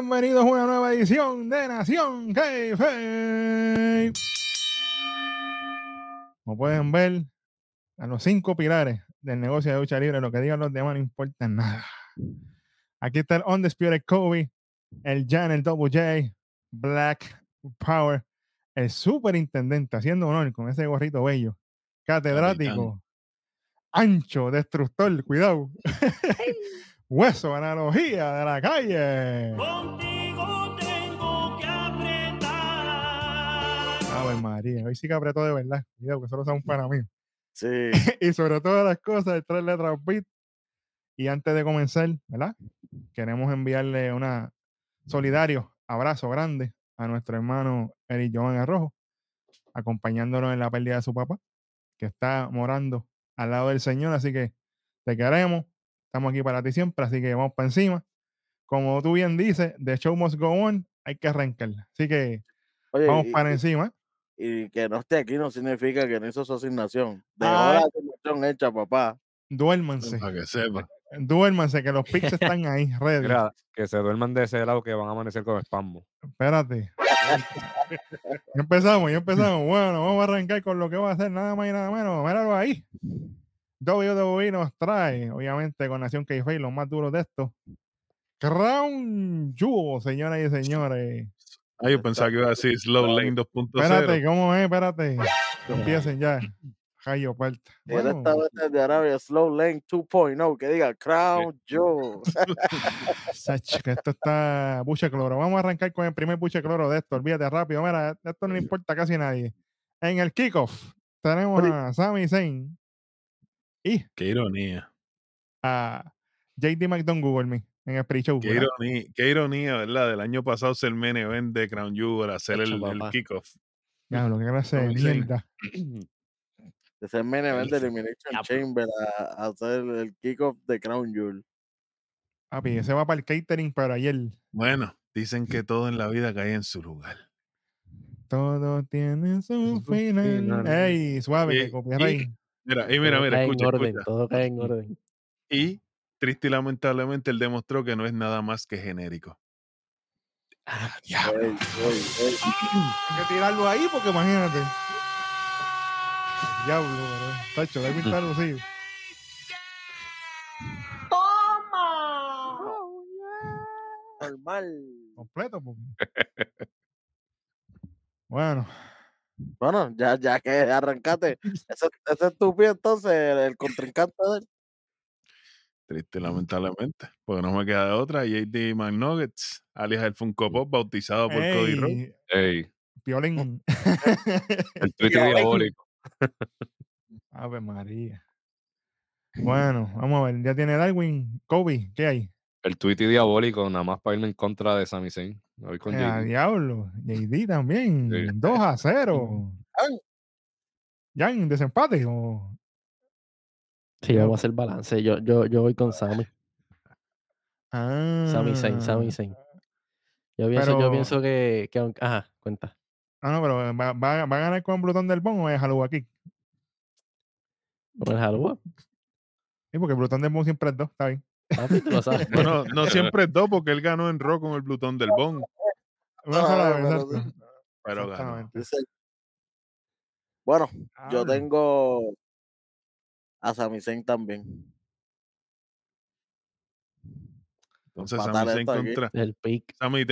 bienvenidos a una nueva edición de Nación Keife. Como pueden ver, a los cinco pilares del negocio de lucha libre, lo que digan los demás no importa nada. Aquí está el Undisputed Kobe, el Jan, el Double J, Black Power, el superintendente haciendo honor con ese gorrito bello, catedrático, ancho, destructor, cuidado. Hueso, analogía de la calle. Contigo tengo que apretar. Ave María, hoy sí que apretó de verdad. Cuidado, que solo sea un para mí. Sí. y sobre todas las cosas, de tres letras beat. Y antes de comenzar, ¿verdad? Queremos enviarle una solidario abrazo grande a nuestro hermano Eric Jovan Arrojo, acompañándonos en la pérdida de su papá, que está morando al lado del Señor. Así que te queremos, estamos aquí para ti siempre, así que vamos para encima. Como tú bien dices, The Show Must Go On, hay que arrancarla. Así que Oye, vamos y, para y- encima. y que no esté aquí no significa que no hizo su asignación. De Ah. la asignación hecha, papá. Duérmanse, Para que sepa. duérmanse, que los pics están ahí, ready. Mira, que se duerman de ese lado que van a amanecer con espasmo. Espérate. ya empezamos, ya empezamos. Bueno, vamos a arrancar con lo que va a hacer nada más y nada menos. Míralo ahí. WWE nos trae, obviamente, con Nación k los más duros de estos. Crown Jewel, señoras y señores. Ah, yo pensaba que iba a decir Slow Lane 2.0. Espérate, ¿cómo es? Espérate. Empiecen ya. Jayo parta. Bueno, Directamente de Arabia, Slow Lane 2.0, que diga Crown Jewel. Sach, que esto está buche cloro. Vamos a arrancar con el primer buche cloro de esto. Olvídate rápido. Mira, esto no le importa a casi nadie. En el kickoff tenemos a Sami Zayn y Qué ironía. a JD McDonald me en el pre-show. Qué ¿verdad? ironía, qué ironía, ¿verdad? Del año pasado ser main event de Crown Jewel, hacer el, kickoff. Ya, lo que clase de mierda. Ser main event de Elimination "Diablo". Chamber a, a hacer el kickoff de Crown Jewel. Papi, ese va para el catering, pero ayer Bueno, dicen que todo en la vida cae en su lugar. todo tiene su final. Ey, suave, que copyright. Mira, y mira, todo mira, cae escucha, en orden, escucha. todo cae en orden. Y triste y lamentablemente él demostró que no es nada más que genérico. Ah, Ey, ey, ey. Hay que tirarlo ahí porque imagínate. Diablo, bro. Tacho, debe estar lucido. Normal. Completo, porque. Bueno, Bueno, ya, ya que arrancaste. Ese, ese es tu pie, entonces, el, el contrincante de él. Triste lamentablemente. Porque no me queda de otra. JD McNuggets, alias el Funko Pop, bautizado por Cody Rhodes. ey, Ey, Piolín. el Twitter Diablo. diabólico. Ave María. Bueno, vamos a ver. Ya tiene Darwin. Kobe, ¿qué hay? El Twitter diabólico, nada más para irme en contra de Sami Zayn. Voy con Eh, a diablo. JD también. Sí. 2 a 0. Ay. Jan, desempate. O... Sí, vamos a hacer balance. Yo, yo, yo voy con Sammy. Ah, Sami Zayn, Sami Zayn. Yo pienso, Pero- yo pienso que, que aunque- ajá, cuenta. Ah, no, pero ¿va, va, va a ganar con Blutón del Bon o es Haluwa Kick? Con el Jalúa, Sí, porque Blutón del Bon siempre es 2, está bien. Papi, tú lo sabes. Bueno, no siempre es dos, porque él ganó en Raw con el Plutón del Bon. Una Ah, sola vez, pero ganó. Bueno, yo Diablo. tengo a Sami Zayn también. Entonces, Sami Zayn contra, El pick. Sami,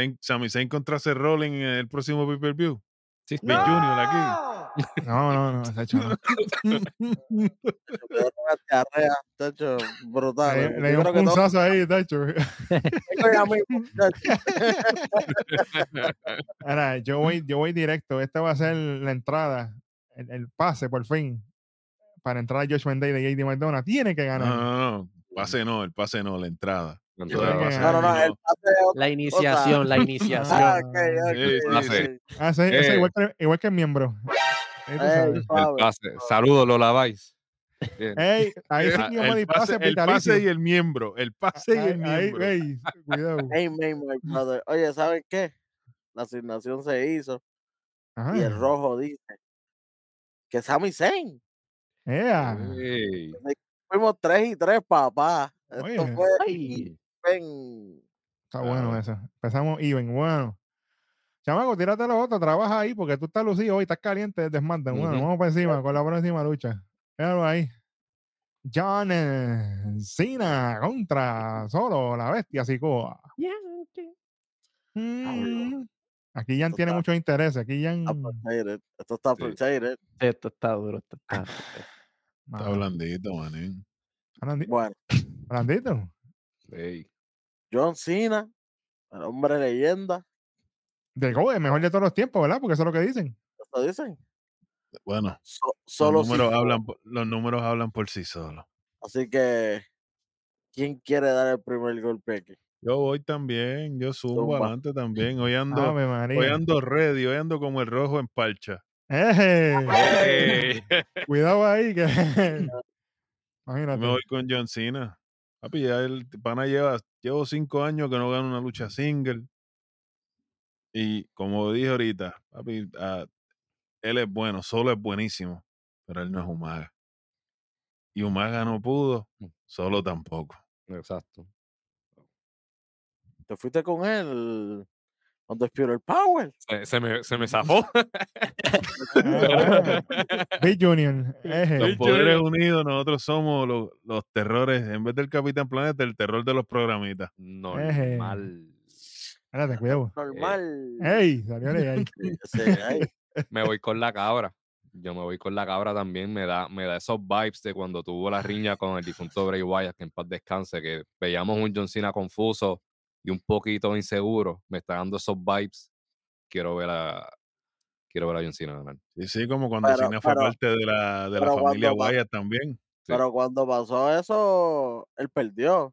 Zayn- contra Seth Rollins en el próximo pay-per-view. Sí, Big Junior aquí. No, no, no, está hecho. no. Me dio una diarrea, tacho, brutal. Le, dio un punzazo ahí, mismo, tacho. Ahora, yo voy, yo voy directo. Esta va a ser la entrada, el, el pase por fin, para entrar a Josh Day de JD McDonough. Tiene que No, ganar. no, no. Pase no, el pase no, la entrada. No, no, no, no. el pase La iniciación, la iniciación. Ah, ok, ok, Sí, sí, pase. sí. Ah, sí, ese Eh. igual, que, igual que el miembro. El pase. Saludos, lo laváis. Bien. Ey, ahí sí Ah, que el, pase pase, el vitalicio. pase y el miembro. El pase y el miembro. ey, cuidado. Amen, my brother. Oye, ¿saben qué? La asignación se hizo Ajá. y el rojo dice que Sami Zayn. Ea. Ey. Fuimos 3 y 3, papá. Esto Oye. fue Ay. Está bueno eso. Empezamos even. Bueno. Chamaco, tírate los otros, trabaja ahí porque tú estás lucido hoy, estás caliente de SmackDown. Bueno, Ujú. vamos por encima, con la próxima lucha. Míralo ahí. John eh, Cena contra solo la bestia Sikoa. Mm, Aquí Jan Esto tiene muchos intereses. Aquí Jan. Esto está Sí. Esto está duro. Esto está blandito, manín. blandi- Bueno, Blandito. John Cena, el hombre leyenda. De Go, el mejor de todos los tiempos, ¿verdad? Porque eso es lo que dicen. ¿Esto dicen? Bueno, So- solo los, números hablan, por- los números hablan por sí solos. Así que, ¿quién quiere dar el primer golpe aquí? Yo voy también, yo Zumba. adelante también. Hoy ando, hoy ando ready, hoy ando como el rojo en parcha. Eje. Ey. Cuidado ahí que. Yo Imagínate. me voy con John Cena. Papi, ya el pana lleva, llevo cinco años que no gano una lucha single. Y como dije ahorita, papi, ah, él es bueno, solo es buenísimo, pero él no es Umaga. Y Umaga no pudo, Mm. solo tampoco. Exacto. Te fuiste con él. Donde el Power. Se, se me, se me zafó. Big Junior. eje. Los poderes unidos, nosotros somos los, los terrores, en vez del Capitán Planeta, el terror de los programitas. Normal. Espérate, cuidado. Normal. ¡Ey! Salió ahí. Me voy con la cabra. Yo me voy con la cabra también. Me da, me da esos vibes de cuando tuvo la riña con el difunto Bray Wyatt, que en paz descanse, que veíamos un John Cena confuso y un poquito inseguro. Me está dando esos vibes. Quiero ver a, quiero ver a John Cena ganar. Sí, sí, como cuando Pero- Cena fue pero- parte de la, de la familia Wyatt también. Sí. Pero cuando pasó eso, él perdió.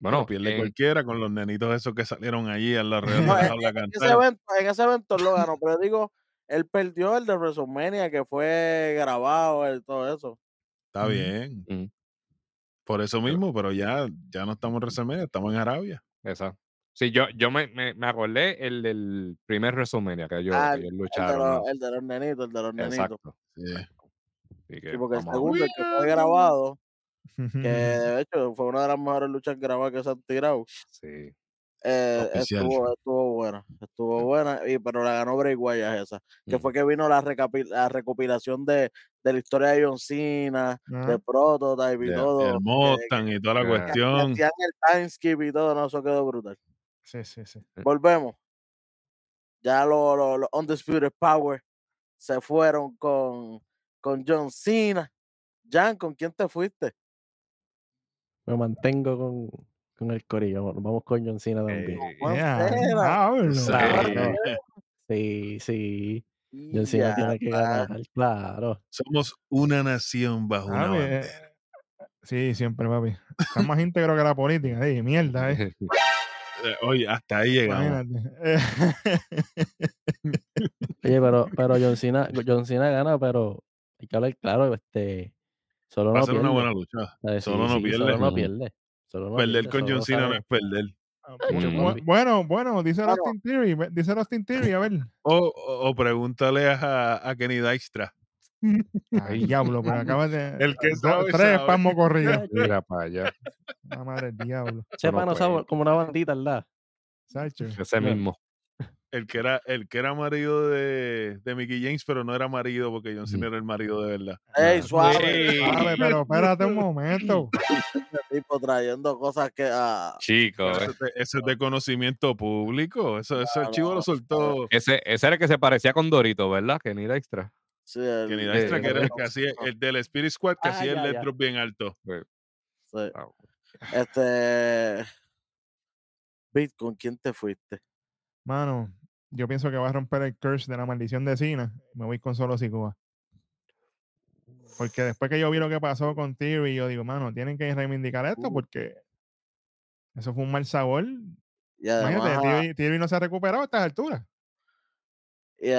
Bueno, pierde en- cualquiera con los nenitos esos que salieron allí No, de la en, jaula a en ese evento, en ese evento lo ganó, pero digo, él perdió el de WrestleMania que fue grabado, el, todo eso. Está bien. Ujú. Por eso mismo, pero ya, ya no estamos en WrestleMania, estamos en Arabia. Esa. Sí, yo, yo me, me, me acordé el del primer WrestleMania que ellos, Ah, el, de los, ¿no? el de los nenitos, el de los nenitos. Exacto. Sí. Así que Sí, porque el a segundo, el que fue grabado, que de hecho fue una de las mejores luchas grabadas que se han tirado, Sí. eh, estuvo, estuvo buena, estuvo buena, y, pero la ganó Bray Wyatt esa, que Ujú. fue que vino la, la recopilación de, de la historia de John Cena, Ah, de Prototype y De- todo. el Mustang y toda la que- que- que cuestión. el y todo, no, eso quedó brutal. sí, sí, sí. Volvemos. Ya los lo, los Undisputed Power se fueron con, con John Cena. Jan, ¿con quién te fuiste? Me mantengo con, con el corillo. Bueno, Vamos con John Cena también. Yeah. Sí. Sí, sí. John Cena tiene que ganar, claro. Somos una nación bajo una Papi, eh, bandera. sí, siempre, papi. Está más íntegro que la política. eh, mierda, eh. Eh, Oye, hasta ahí llegamos. Oye, pero, pero John Cena, John Cena gana, pero hay que hablar claro, este, solo Va a no ser pierde. una buena lucha. Solo Sí, no sí, pierde. Solo no pierde. Solo no Perder pierde, con solo John Cena no es perder. Mucho, Mm. Bu- papi. bueno, bueno, dice. Austin Theory. Dice Austin Theory, a ver. O, o, o pregúntale a, a Kenny Dykstra. Ay, diablo, pero acaba de. El que do- sabe, Tres espasmos corridos. Mira para allá. La madre del diablo. Ese no sabe como una bandita, ¿verdad? Sacho. Ese mismo. El que era, el que era marido de, de Mickey James, pero no era marido porque John Cena era el marido de verdad. Ey, Claro. suave. Sabe, pero espérate un momento. Este tipo trayendo cosas que. ah, Chico, Eso, eh. es de- eso es de conocimiento público. Eso, eso el chivo lo Claro, soltó. ese, ese era el que se parecía con Dorito, ¿verdad? Que ni era extra. sí, el- Kenny el- Dykstra, que era el que hacía, el del Spirit Squad, que Ah, hacía el ya, letro bien alto. sí. Este. Pete, ¿con quién te fuiste? Mano, yo pienso que va a romper el curse de la maldición de Cena. Me voy con solo Sikoa. Porque después que yo vi lo que pasó con Theory, yo digo, mano, tienen que reivindicar esto porque eso fue un mal sabor. Y además, Imagínate, Theory, Theory no se ha recuperado a estas alturas. y,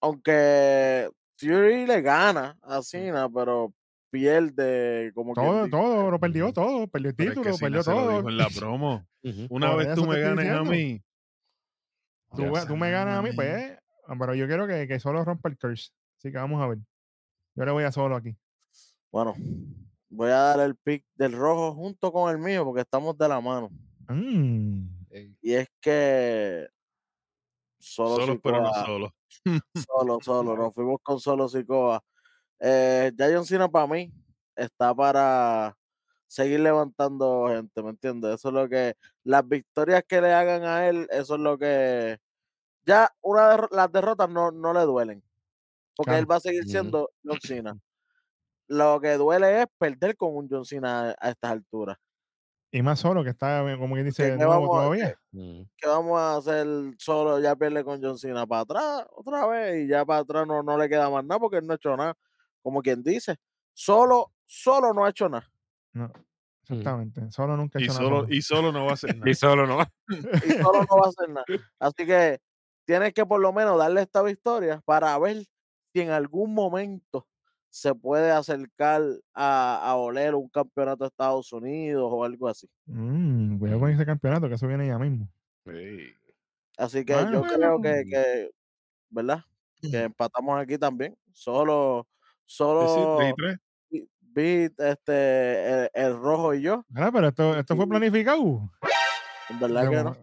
aunque Fury le gana a Cena, pero pierde como Todo, dice. todo, lo perdió todo. Perdió el es que título, Cena perdió todo. en la promo. Una Por vez tú me ganes a mí. Tú, me ganas a mí, pues. Pero yo quiero que, que solo rompa el curse. Así que vamos a ver. Yo le voy a solo aquí. Bueno, voy a dar el pick del rojo junto con el mío porque estamos de la mano. Mm, Y es que solo Solos, pero no solos. Solo, solo, nos fuimos con solo Sikoa. Eh, ya John Cena para mí está para seguir levantando gente, ¿me entiendes? Eso es lo que, las victorias que le hagan a él, eso es lo que, ya una derro- las derrotas no, no le duelen, porque él va a seguir siendo John Cena. Lo que duele es perder con un John Cena a, a estas alturas. Y más solo, que está, eh, como que dice, ¿qué nuevo vamos todavía. mm, ¿Qué vamos a hacer solo? Ya pierde con John Cena para atrás otra vez y ya para atrás no, no le queda más nada porque él no ha hecho nada. Como quien dice, solo, solo no ha hecho nada. No, exactamente. Solo nunca Y nada solo, solo. y solo no va a hacer nada. Y solo no. y solo no va a hacer nada. Así que tienes que por lo menos darle esta victoria para ver si en algún momento se puede acercar a, a oler un campeonato de Estados Unidos o algo así. Mm, cuidado con ese campeonato, que eso viene ya mismo. Así que Bueno, yo creo que, que, ¿verdad? Que empatamos aquí también. Solo, Sí, sí, Beat, este, el, el rojo y yo. Mira, pero esto, esto fue planificado. En verdad De que no.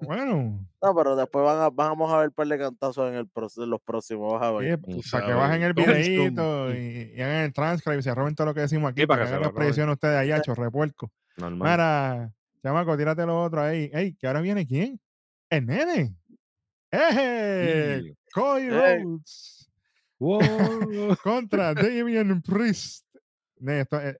Bueno, No, pero después van a, vamos a ver un par de cantazos en, el, en los próximos. Vas a ver. sí, Tú para que bajen el videíto y, y hagan el transcript y se roben todo lo que decimos aquí Sí, para que que se hagan lo las predicciones ustedes allá, chorrepuerco. normal. Mira, chamaco, tírate lo otro ahí. Ey, que ahora viene quién? El nene. ¡Eje! Sí. Cody Ey. Rhodes Wow. contra Damian Priest. Ne, esto es-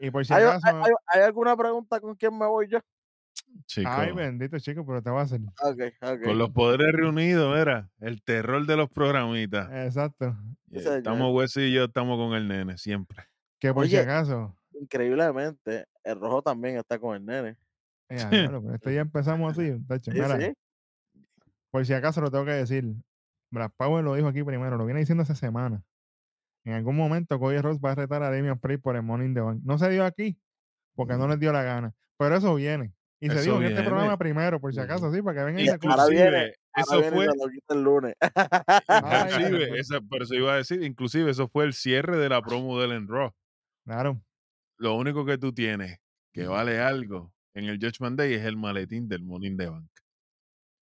y por si ¿Hay, acaso. hay- hay- hay alguna pregunta con quién me voy yo? Chico, Ay, bendito chico, pero te va a hacer. Ok, ok. con los poderes reunidos, era el terror de los programitas. Exacto. Estamos Wesley y yo, estamos con el nene, siempre. Que por si acaso. Increíblemente, el rojo también está con el nene. Eh, diablo, pero esto ya empezamos así. tacho, Sí, mira, sí. Por si acaso lo tengo que decir. Brad Power lo dijo aquí primero, lo viene diciendo hace semana. En algún momento Cody Rhodes va a retar a Damian Priest por el Money in the Bank. No se dio aquí porque no les dio la gana. Pero eso viene. Y se dijo en este viene. programa primero, por si acaso, sí, para que vengan y se Ahora viene, Inclusive, Ahora eso viene y fue, quita el lunes. Inclusive, esa, pero eso iba a decir, inclusive eso fue el cierre de la promo del en Raw. Claro. Lo único que tú tienes que vale algo en el Judgment Day es el maletín del Money in the Bank.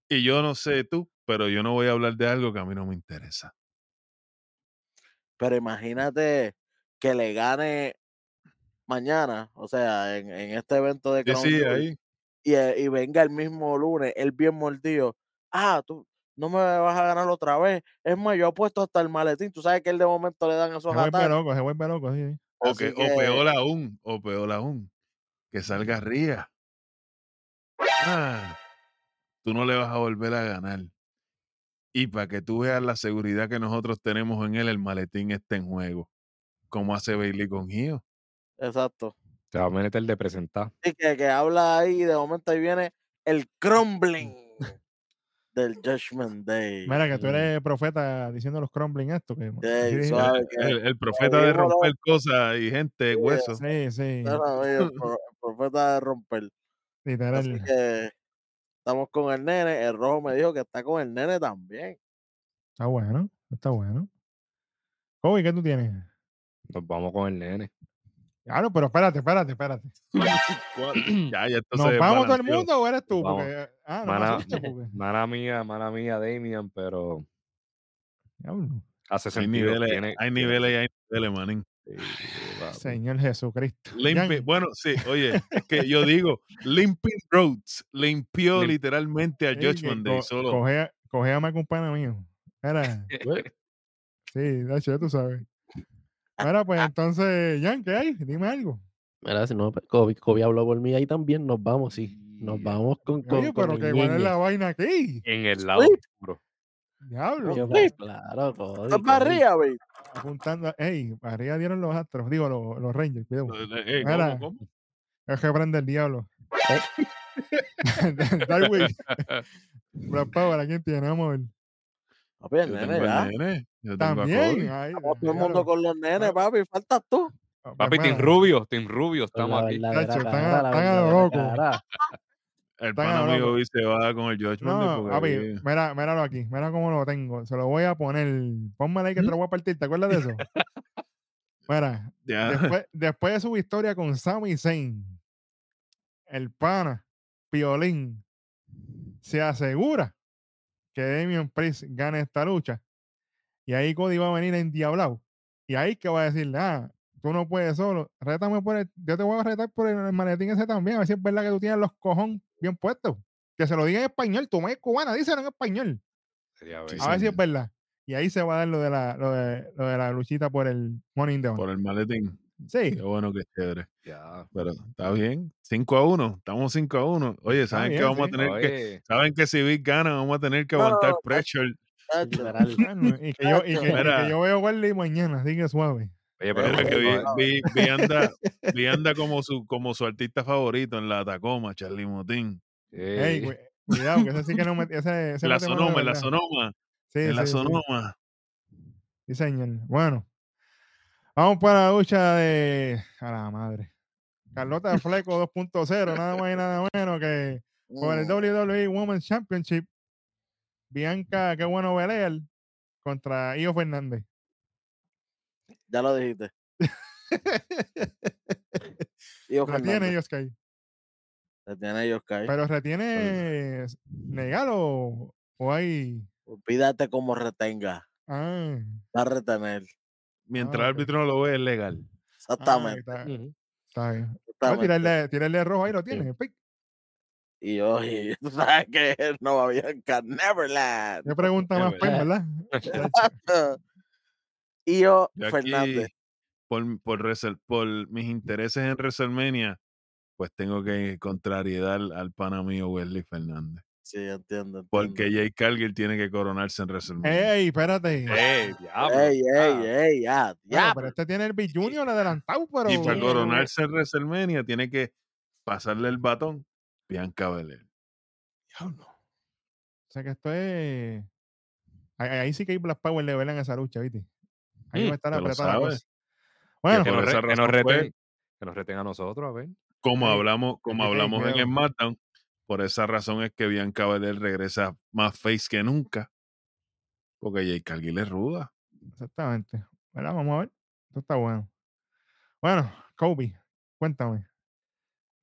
Y yo no sé tú, pero yo no voy a hablar de algo que a mí no me interesa. Pero imagínate que le gane mañana, o sea, en, en este evento de Crown sí, ahí. y, eh, y venga el mismo lunes, él bien mordido. Ah, tú no me vas a ganar otra vez. Es más, yo apuesto hasta el maletín. Tú sabes que él de momento le dan Se esos vuelve ataques. loco, se vuelve loco, sí. O, que, peor aún, o peor aún, que salga Ría. Ah, tú no le vas a volver a ganar. Y para que tú veas la seguridad que nosotros tenemos en él, el maletín está en juego. Como hace Bailey con Gio. Exacto. Te va a meter de presentar. Y que, que habla ahí, de momento ahí viene el crumbling del Judgment Day. Mira que tú eres profeta diciendo los crumbling esto. Que, Ey, así dijiste. suave, que- El, el profeta de lo- romper cosas y gente, Sí, huesos. Sí, sí. No, no, oye, el, pro- el profeta de romper. Así Literal. que estamos con el nene. El rojo me dijo que está con el nene también. Está bueno, está bueno. Kobe, ¿qué tú tienes? Nos vamos con el nene. Claro, pero espérate, espérate, espérate. Ya, ya esto ¿Nos se vamos todo el mundo o eres tú? Porque, ah, no porque. mala mía, mala mía, Damian, pero hace Hay sentido. niveles, tiene- hay niveles y hay niveles, manín. papi. Señor Jesucristo. Limpi- bueno, sí, oye, es que yo digo, Limping Roads limpió Lim- literalmente a Judgment Day solo. Coge, a- coge a Marco un pana mío. Era, sí, de hecho, ya tú sabes. Mira, pues entonces, Jan, ¿qué hay? Dime algo. Mira, si no, pues, Kobe, Kobe habló por mí ahí también, nos vamos, sí. Nos vamos con, con, Oye, con pero que cuál es la vaina aquí. En el lado oscuro. Diablo. Yo, pues, claro, Kobe, ¿Estás Kobe. para arriba, baby? Apuntando. Ey, para arriba dieron los astros. Digo, los, los Rangers, cuidado. Eh, ¿cómo, Mira. cómo? Es que prende el diablo. Darwin. Brad Power, ¿a quién tiene? Vamos a ver. Papi, el Yo nene ya. nene, También. Ay, Estamos todo el mundo con los nenes, papi. Faltas tú. Pues Papi, Team mira, Rubio, Team Rubio, estamos la aquí. están a- lo loco. El pana a mío loco. hoy se va con el Day No, porque papi, ahí- mira, míralo aquí, mira cómo lo tengo. Se lo voy a poner. Pónmelo ahí que te lo voy a partir, ¿te acuerdas de eso? Mira, después, después de su victoria con Sami Zayn, el pana, Piolín, se asegura que Damian Priest gane esta lucha. Y ahí Cody va a venir endiablado. Y ahí que va a decirle, ah, tú no puedes solo, rétame por el, yo te voy a retar por el, el maletín ese también, a ver si es verdad que tú tienes los cojón bien puestos. Que se lo diga en español, tú me es cubana, díselo en español. Sería Sí, bello. A ver si es verdad. Y ahí se va a dar lo de la, lo de, lo de la luchita por el the Bank. Por el maletín. Sí, Qué bueno que es chévere. Ya. Pero está bien. 5 a 1. Estamos 5 a 1. Oye, ¿saben que bien, vamos a tener que. Saben que si Vic gana, vamos a tener que No, aguantar no, pressure. Tacho, y, que yo, y, que, y que Mira. yo veo Wesley mañana, así que suave. Oye, pero Mira que vi, oye, vi- vi anda, vi anda como su, como su artista favorito en la Tacoma, Charlie Motín. Cuidado, que ese sí que no me. Ese, ese En la Sonoma, en la. Sonoma, Sí, en la sí, sí. Sonoma. Sí, señor. Bueno, vamos para la lucha de. A la madre. Carlota Fleco 2.0, nada más y nada menos que por el mm, WWE Women's Championship. Bianca, qué bueno Belair contra Io Fernández. Ya lo dijiste. Retiene Sky. Retiene ellos caer. Pero retiene Negal o, o hay. Olvídate cómo retenga. Ah, Va a retener. Mientras Ah, el árbitro no lo ve, es legal. ah, Exactamente. está, Ujú. está bien. Pues exactamente. tirarle, tirarle rojo ahí lo tiene. pic. Y yo, y tú sabes que no va a Bianca Neverland. Qué pregunta más Es pen, verdad. y yo, Fernández. por, por, por mis intereses en WrestleMania, pues tengo que contrariedad al, al pana mío Wesley Fernández. Sí, entiendo. entiendo. Porque Jay Cargill tiene que coronarse en WrestleMania. Ey, espérate. ey, diablo. Ey, ey, ah, ey, ya, Bueno, ya. pero este tiene el Big Junior adelantado, pero. y para coronarse en WrestleMania tiene que pasarle el batón Bianca Belair. Diablo. O sea que esto es. Ahí, ahí sí que hay Black Power de verla en esa lucha, ¿viste? Ahí Mm, va a estar. Bueno, que, nos que nos reten, que nos reten a nosotros, a ver. Como hablamos, como hablamos en cuidado. SmackDown, por esa razón es que Bianca Belair regresa más face que nunca. Porque Jay Cargill es ruda. exactamente. Vamos a ver. Esto está bueno. Bueno, Kobe, cuéntame.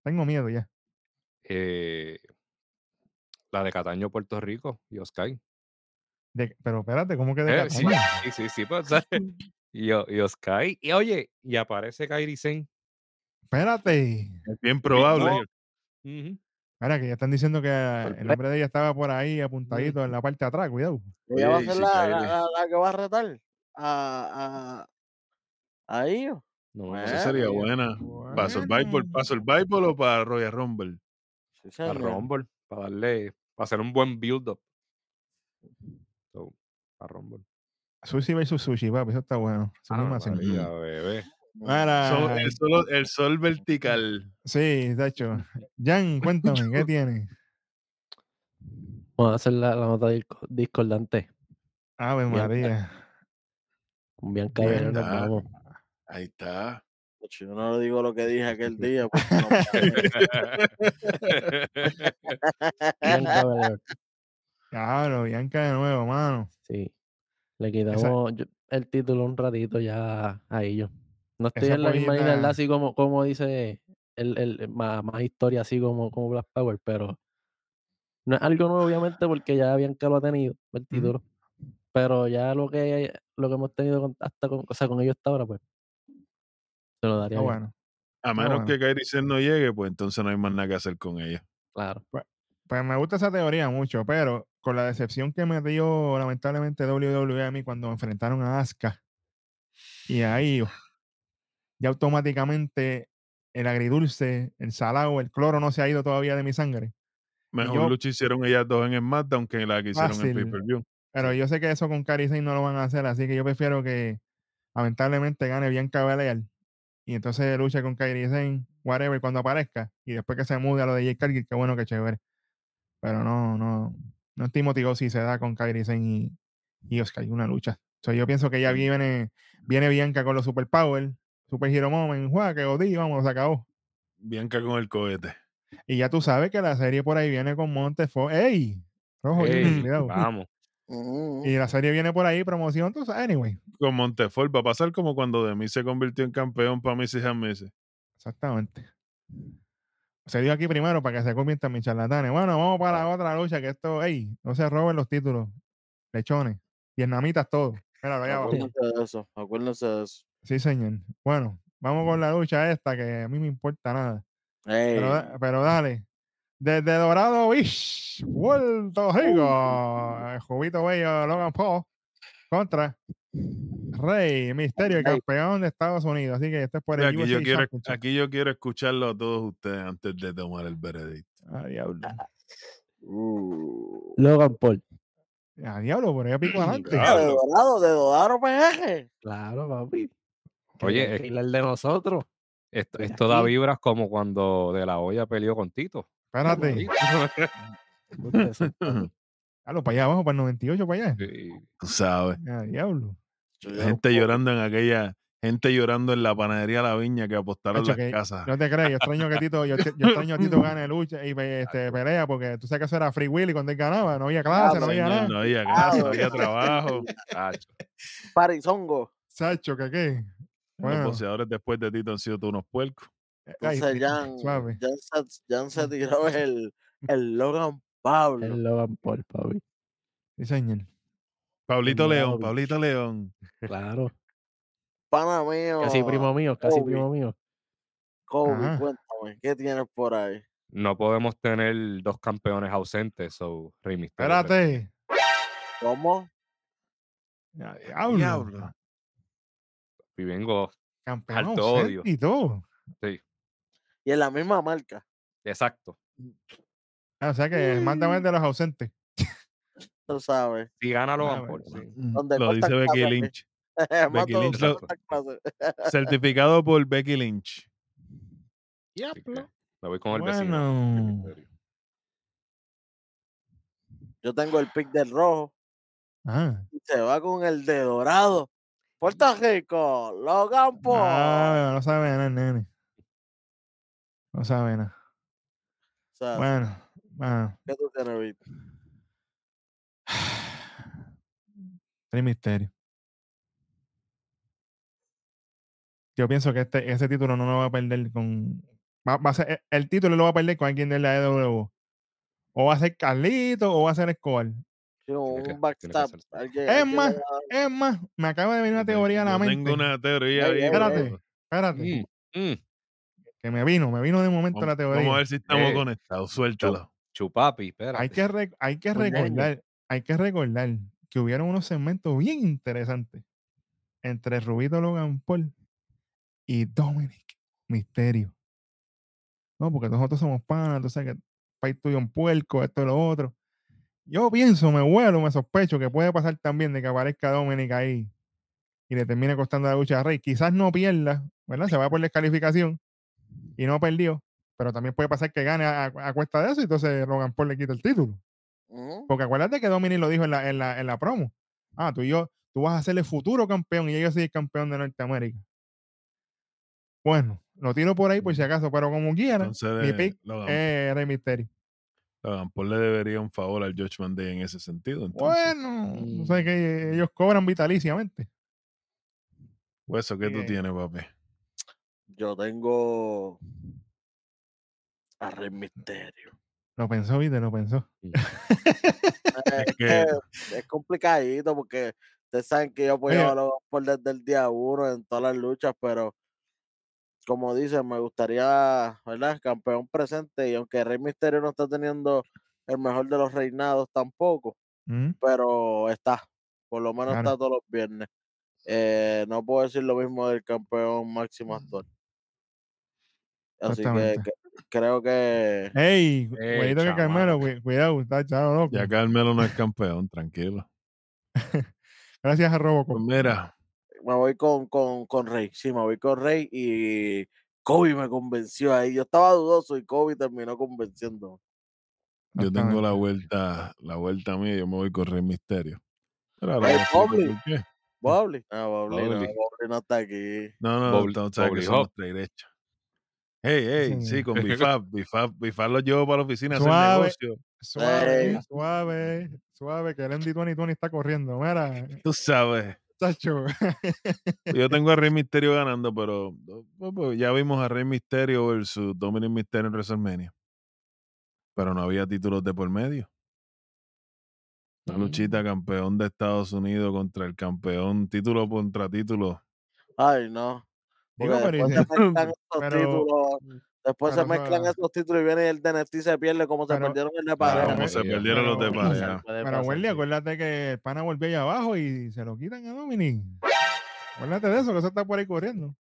Tengo miedo ya. Eh, la de Cataño, Puerto Rico, y Oscar. De- pero espérate, ¿cómo que de Eh, sí, sí, sí, sí, pues, ¿sabes? Y, y Oscar. Y oye, y aparece Kairi Sen. Espérate. Es bien probable. No. Mira, que ya están diciendo que el nombre de ella estaba por ahí apuntadito en la parte de atrás, cuidado. Ella va a ser la, Kairi- la, la- la que va a retar a, a, a ellos. No, Bueno, Eso sería bueno. buena. ¿Para Survivor, Bueno. para Survivor o para Royal Rumble? Sí, Para. Rumble, para darle, para hacer un buen build-up. So, para Rumble. Sushi versus sushi, papi, eso está bueno. Eso Ah. María, bebé. El, sol, el sol vertical. sí, de hecho. Jan, cuéntame, ¿qué tiene? Vamos a hacer la, la nota disco- discordante. Ave Bianca. María. Con Bianca Bien, Belair nos ah. vamos. Ahí está. Yo no le digo lo que dije aquel día. porque no- Bianca Belair. Claro, Bianca de nuevo, mano. Sí. Le quitamos yo- el título un ratito ya a ellos. No estoy Esa en la misma línea. Así como, como dice el, el, más, más historia, así como, como Black Power, pero no es algo nuevo, obviamente, porque ya Bianca lo ha tenido, el título. Pero ya lo que, lo que hemos tenido con, hasta con, o sea, con ellos hasta ahora, pues, se lo daría bueno. A menos bueno. que Kairi Sen no llegue, pues entonces no hay más nada que hacer con ella. claro. Pues me gusta esa teoría mucho, pero con la decepción que me dio lamentablemente WWE a mí cuando enfrentaron a Asuka y a Io, ya automáticamente el agridulce, el salado, el cloro no se ha ido todavía de mi sangre. Mejor yo- lucha hicieron ellas dos en SmackDown que la que hicieron en Fácil. pay-per-view. Pero yo sé que eso con Sane no lo van a hacer, así que yo prefiero que lamentablemente gane Bianca Belair y entonces luche con Kairi Sane, whatever, cuando aparezca y después que se mude a lo de Jake Cargill, qué bueno que chévere. Pero no, no, no estoy motivado si se da con Kairi Sane y, y Oscar, una lucha. So, yo pienso que ya viene, viene Bianca con los Superpower, Super Hero Moment, juega que Odi, vamos, se acabó. Bianca con el cohete. Y ya tú sabes que la serie por ahí viene con Montefo. ¡Ey! Rojo, Ey, cuidado. vamos. Mm, Y la serie viene por ahí, promoción, tú sabes, anyway. con Montefort. Va a pasar como cuando Demi se convirtió en campeón para Missy and Missy. Exactamente. Se dio aquí primero para que se conviertan mis charlatanes. Bueno, vamos para la otra lucha, que esto, ey, no se roben los títulos. Lechones. Vietnamitas todos. Míralo allá abajo. Acuérdense de eso, acuérdense de eso. Sí, señor. Bueno, vamos con la lucha esta, que a mí me importa nada. Pero, Ey, pero dale. Desde Dorado Beach, Puerto Rico. el Jubito Bello Logan Paul contra Rey Misterio, el Rey. campeón de Estados Unidos. Así que este es por el aquí, yo quiero, aquí yo quiero escucharlo a todos ustedes antes de tomar el veredicto. A diablo. uh, Logan Paul. A diablo, por ahí pico adelante. de. Dorado, de Dorado PG. Claro, papi. Oye, es- al de nosotros. Esto, da vibras como cuando De La Hoya peleó con Tito. Espérate. Claro, para allá abajo, para el 98, para allá. Sí. Tú sabes. A diablo. Gente llorando en aquella. Gente llorando en la panadería La Viña que apostaron las que casas. No te crees, yo extraño que Tito, yo, yo extraño que Tito gane lucha y este, pelea, porque tú sabes que eso era Free Willy cuando él ganaba, no había clase, no había Señor, nada. no había casa, no había trabajo. Parizongo. Sacho, que qué. Los Bueno, boxeadores después de Tito han sido todos unos puercos. Entonces Jan, suave. Jan, se, Jan se tiró el, el Logan Pablo. El Logan Paul, papi. Sí, señor. Pablito León. Pablito León. Claro. Pana mío. Casi primo mío, casi Kobe. primo mío. Kobe, Ajá. cuéntame, ¿qué tienes por ahí? No podemos tener dos campeones ausentes, so Rey Mysterio. Espérate. ¿Cómo? Diablo. Y vengo, Campeón Alto ausente odio. y todo. sí, Y en la misma marca. exacto. Ah, o sea que mándame el de los ausentes. Tú sabes. Si gana Logan Ah, Paul, sí. Donde Lo dice Becky. Lynch. Becky Lynch lo-. Certificado por Becky Lynch. Que me voy con el vecino. Bueno. Mysterio. Yo tengo el pick del rojo. Ah, Y se va con el de dorado. Puerto Rico, Logan Paul. ah, no sabe nada, nene. No sabe nada. O sea, Bueno, bueno. ¿qué tú tienes, Vito? Rey Misterio. Yo pienso que este, ese título no lo va a perder con. Va, va a ser, e- el título lo va a perder con alguien de la EW. O va a ser Carlito o va a ser Escobar. Un que- backstab. alguien- Es alguien más, Es más, me acaba de venir una teoría a la mente. Tengo una teoría Espérate, espérate. Mm, mm, Que me vino, me vino de momento Vamos, la teoría. vamos a ver si estamos Eh, conectados. Suéltalo. chupapi, espérate. Hay que, re- hay que Con ñaño. recordar, hay que recordar que hubieron unos segmentos bien interesantes entre Rubito Logan Paul y Dominic Misterio. No, porque nosotros somos panas, tú sabes que país tuyo un puerco, esto y lo otro. Yo pienso, me huelo, me sospecho que puede pasar también de que aparezca Dominic ahí y le termine costando la lucha a Rey. Quizás no pierda, ¿verdad? Se va por descalificación y no perdió, pero también puede pasar que gane a, a- a cuesta de eso y entonces Logan Paul le quita el título. Porque acuérdate que Dominic lo dijo en la, en la, en la promo. Ah, tú y yo, tú vas a ser el futuro campeón y yo soy el campeón de Norteamérica. Bueno, lo tiro por ahí por si acaso, pero como quiera, Entonces, mi pick Logan, es Rey Mysterio. Logan Paul le debería un favor al Judgment Day en ese sentido. Entonces, Bueno, tú Mm. sabes que ellos cobran vitaliciamente. Hueso, ¿qué tú eh, tienes, papi? Yo tengo a Rey Misterio. Lo pensó, viste, lo pensó. Es, que- que es complicadito porque ustedes saben que yo apoyaba Oye. a Paul desde el día uno en todas las luchas, pero como dicen, me gustaría, ¿verdad? Campeón presente y aunque Rey Misterio no está teniendo el mejor de los reinados tampoco, ¿Mm? pero está, por lo menos Claro. está todos los viernes. Eh, no puedo decir lo mismo del campeón máximo actual. Así que- creo que Ey, Eh, cuidado que Carmelo, cu- cuidado, está chavo loco. Ya Carmelo no es campeón, tranquilo. Gracias a Robocop. Pues mira, me voy con, con, con Rey. Sí, me voy con Rey y Kobe me convenció ahí. Yo estaba dudoso y Kobe terminó convenciendo. yo tengo la vuelta, la vuelta mía, yo me voy con Rey Misterio. Pero ahora Ey, me explico Bobby. Bobby. Bobby, no, Bobby. Bobby no está aquí. No, no, Bobby- no, sabes que Bobby son Hop. los tres derechos. Hey, hey, Sí. sí, con Bifab, Bifab, Bifab los llevo para la oficina a hacer Suave. negocio. Suave, suave, suave, que el Andy 2020 está corriendo. Mira, Tú sabes. Chacho. Yo tengo a Rey Misterio ganando, pero pues, pues, ya vimos a Rey Misterio versus Dominic Misterio en WrestleMania. Pero no había títulos de por medio. Una luchita campeón de Estados Unidos contra el campeón, título contra título. Ay, no. Digo, Porque pero después se mezclan estos pero- títulos. Después se pero eso- mezclan esos títulos y viene el de NXT y se pierde como se perdieron el de Claro, pareja. como se sí, perdieron los de pero- pareja. Pero Welly, acuérdate que el pana volvió allá abajo y se lo quitan a Dominic. Acuérdate de eso, que eso está por ahí corriendo.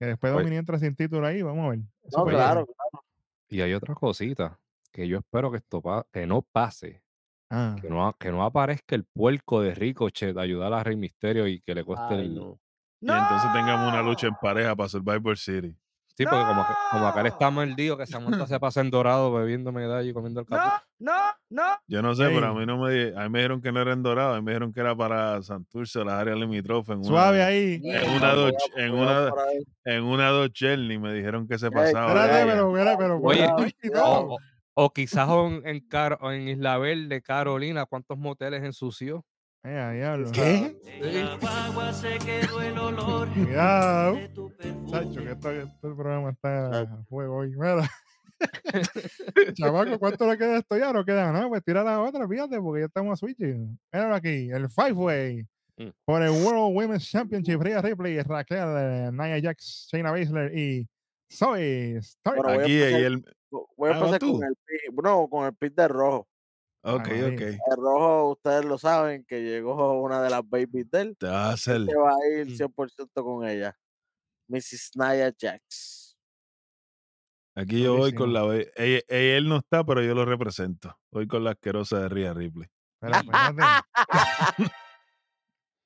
Que después. Dominic entra sin título ahí, vamos a ver. Eso No, claro, claro. Y hay otra cosita que yo espero que esto pa- que no pase, Ah, que no, que no aparezca el puerco de Ricochet a ayudar a Rey Misterio y que le cueste Ay, el. no. Y entonces tengamos una lucha en pareja para Survivor City. Sí, porque como, que- como acá está mordido, que Samantha se pasa en dorado bebiendo medalla y comiendo el capó. Yo no sé, pero a mí no me, a mí me dijeron que no era en Dorado, a mí me dijeron que era para Santurce, las áreas limítrofes. Suave una, ahí. En una Dodge, en una, en una Dodge Journey me dijeron que se pasaba. Espérate, pero, pero, pero, Oye. O, o- o quizás en, en, Car- en Isla Verde, Carolina, ¿cuántos moteles ensució? Eh, diablo. ¿Qué? En la guagua se quedó el olor Cuidado. Chacho, que esto, el programa está a fuego hoy. Mira. Chamaco, ¿cuánto le queda esto ya? No queda nada, pues tira la otra, fíjate, porque ya estamos a switch. Míralo aquí, el Five Way. Mm. Por el World Women's Championship, Rhea Ripley, Raquel, Nia Jax, Shayna Baszler y Zoe Stark. A Aquí y el. Voy a Ah, con el no, con el pick de rojo. Ok, María. ok. El rojo, ustedes lo saben, que llegó una de las babies de él. Te vas a hacer. Se va a ir Mm. 100% con ella. Mrs. Nia Jax. Aquí yo voy con la. ella- él no está, pero yo lo represento. Voy con la asquerosa de Rhea Ripley. Pero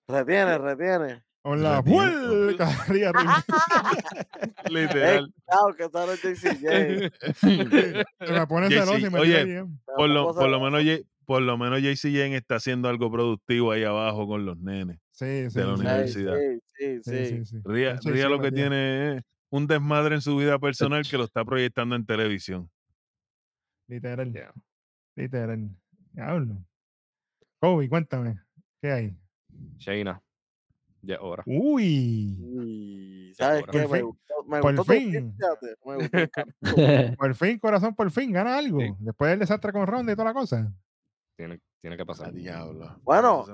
Retiene, retiene. Con la vuelta arriba. Literal. Claro, que está en Me pones celoso y me oye. Por lo, por lo menos por lo menos JC Jen está haciendo algo productivo ahí abajo con los nenes sí, sí, de la sí, universidad. Sí, sí, sí. Ría, Ría lo que tiene es un desmadre en su vida personal que lo está proyectando en televisión. Literal. Yeah. Literal. Diablo. Kobe, cuéntame, ¿qué hay? Shaina. 10 horas. Uy. ¿Sabes qué? Me gustó, me por gustó fin. Tu... Me gustó. por fin, corazón, por fin, gana algo. Después del desastre con Ronda y toda la cosa. Tiene, tiene que pasar. diablo. Bueno,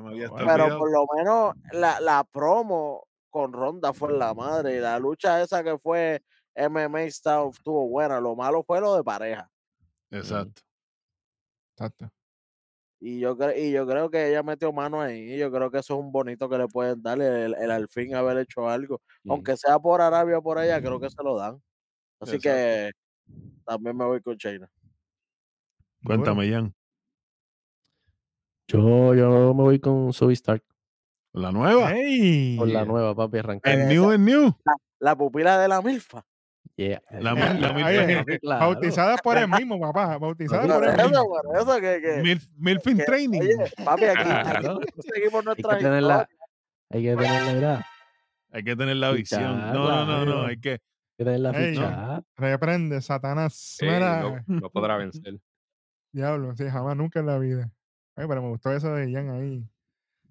pero por lo menos la, la promo con Ronda fue la madre. Y la lucha esa que fue MMA Style estuvo buena. Lo malo fue lo de pareja. Exacto. Exacto. Y yo, cre- y yo creo que ella metió mano ahí. Y yo creo que eso es un bonito que le pueden dar el, el al fin haber hecho algo. Aunque sea por Arabia o por allá, creo que se lo dan. Así Exacto. que también me voy con China. Cuéntame, Jan. Yo, yo me voy con Zoe Stark. ¿La nueva? Con la nueva, papi, arrancar. ¿En New en New? La pupila de la Milfa. Yeah. La, la Oye, Papi, claro. Bautizada por el mismo, papá. Bautizada por el Por mismo. eso, por eso que, que- Milf- Milfin que- Training. Oye, papi, aquí, seguimos Hay nuestra que tenerla, hay que tenerla, mira, Hay que tener la visión. No, no, no, no. Hay que. hay que tenerla Ey, fichada. Reprende, Satanás. Sí, no, no podrá vencer. Diablo, sí, jamás, nunca en la vida. Oye, pero me gustó eso de Jan ahí.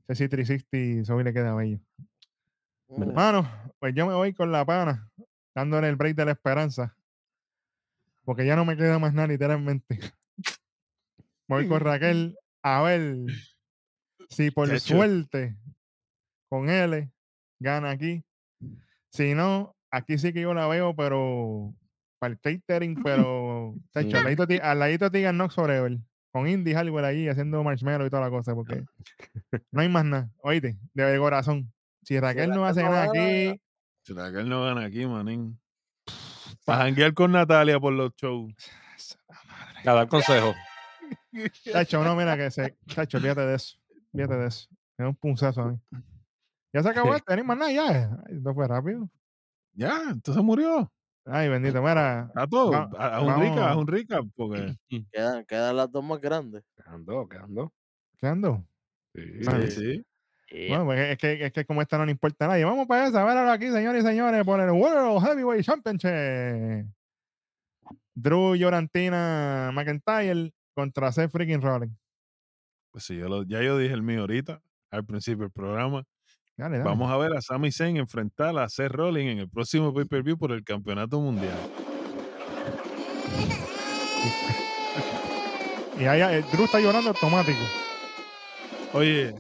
Ese C360 Zoe le queda bello. Hermano, pues yo me voy con la pana, dándole el break de la esperanza. Porque ya no me queda más nada, literalmente. Voy con Raquel a ver si por suerte con L gana aquí. Si no, aquí sí que yo la veo, pero para el catering, pero chacho, al ladito, al ladito de Knox Forever. Con Indy Hardware allí haciendo marshmallow y toda la cosa, porque no hay más nada. Oíste, de corazón. Si Raquel no hace nada aquí, ¿Será que él no gana aquí, manín? Para janguear con Natalia por los shows. A dar consejo. Chacho, no, mira que se. Chacho, fíjate de eso. Fíjate de eso. Es un punzazo a mí. Ya se acabó esto, ni más nada, ya. Ay, esto fue rápido. Ya, entonces murió. Ay, bendito, mira. A todo. Va- a, a un vamos. rica, a un rica, porque. Quedan, quedan las dos más grandes. Quedando, quedando. ¿Qué ando? Sí. Ah, Sí, Bueno, pues es que, es que como esta no le importa a nadie. Vamos para esa, a ver aquí, señores y señores, por el World Heavyweight Championship. Drew Llorantina McIntyre contra Seth freaking Rollins. Pues sí, yo lo- ya yo dije el mío ahorita. al principio del programa. Dale, dale. Vamos a ver a Sami Zayn enfrentar a Seth Rollins en el próximo pay-per-view por el campeonato mundial. Y ahí eh, Drew está llorando automático. Oye,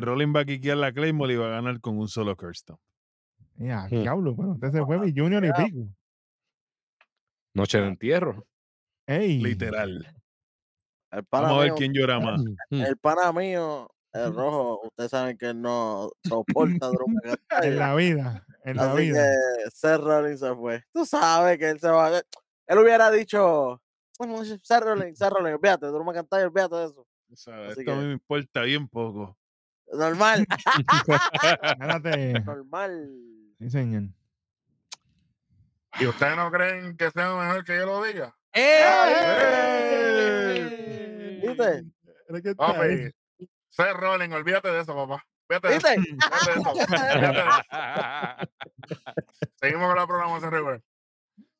Rollins va a quiquear la Claymore y va a ganar con un solo curse stomp. Ya, Hmm. diablo, pero usted se fue mi Junior y pico. Noche de entierro. Ey. Literal. El pana Vamos a ver mío, quién llora más. Mm. el pana mío, el rojo, ustedes saben que él no soporta a Drew En la vida, en la Así vida. que Seth Rollins se fue. Tú sabes que él se va a... Él hubiera dicho, bueno, Seth Rollins, Seth Rollins, olvídate, Drew McIntyre, olvídate de eso. O sea, esto a mí me importa bien poco. Normal, Espérate. normal. Sí, señor. ¿Y ustedes no creen que sea mejor que yo lo diga? ¡Eh! ¿Viste? Papi, Seth Rollins, olvídate de eso, papá. Olvídate de eso. De eso, olvídate de eso. Seguimos con la programación regular.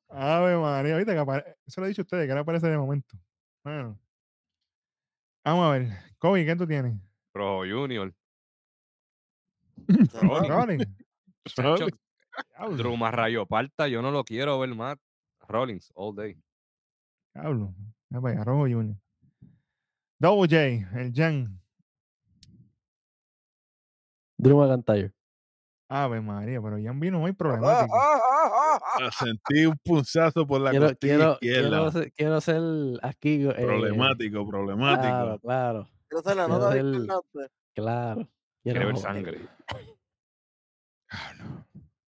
Ave María, viste que apare- Eso lo he dicho a ustedes, que ahora aparece de momento. Bueno. Vamos a ver. Kobe, ¿qué tú tienes? Rojo Junior. Rollins. Rollins. Drew más rayo parta. Yo no lo quiero ver más. Rollins, all day. Diablo. Ya para allá, Rojo Junior. Double J, el Jan. Drew McIntyre. Ave María, pero Jan vino muy Ah, problemático. ah, ah, ah. Sentí un punzazo por la Quiero, costilla quiero, izquierda. quiero, ser, quiero ser aquí. eh, Problemático, problemático. Claro, claro, Quiero hacer la Quiero nota ser- discordante. claro. Quiero Quiere ver joder. sangre.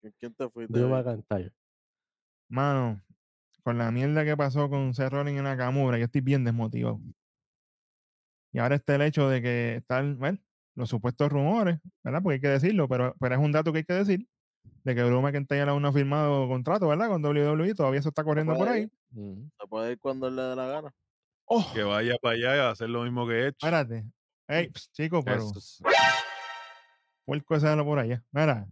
¿Con ¿Quién te fuiste? Drew ahí? McIntyre. Mano, con la mierda que pasó con Seth Rollins en Nakamura, yo estoy bien desmotivado. Y ahora está el hecho de que están, bueno, los supuestos rumores, ¿verdad? Porque hay que decirlo, pero, pero es un dato que hay que decir, de que Drew McIntyre aún no ha firmado contrato, ¿verdad? Con WWE, todavía eso está corriendo por ahí. Se puede ir cuando él le dé la gana. ¡Oh! Que vaya para allá y a hacer lo mismo que he hecho. Espérate. Ey, ps, chico, pero es- puerco ese por allá. Mira.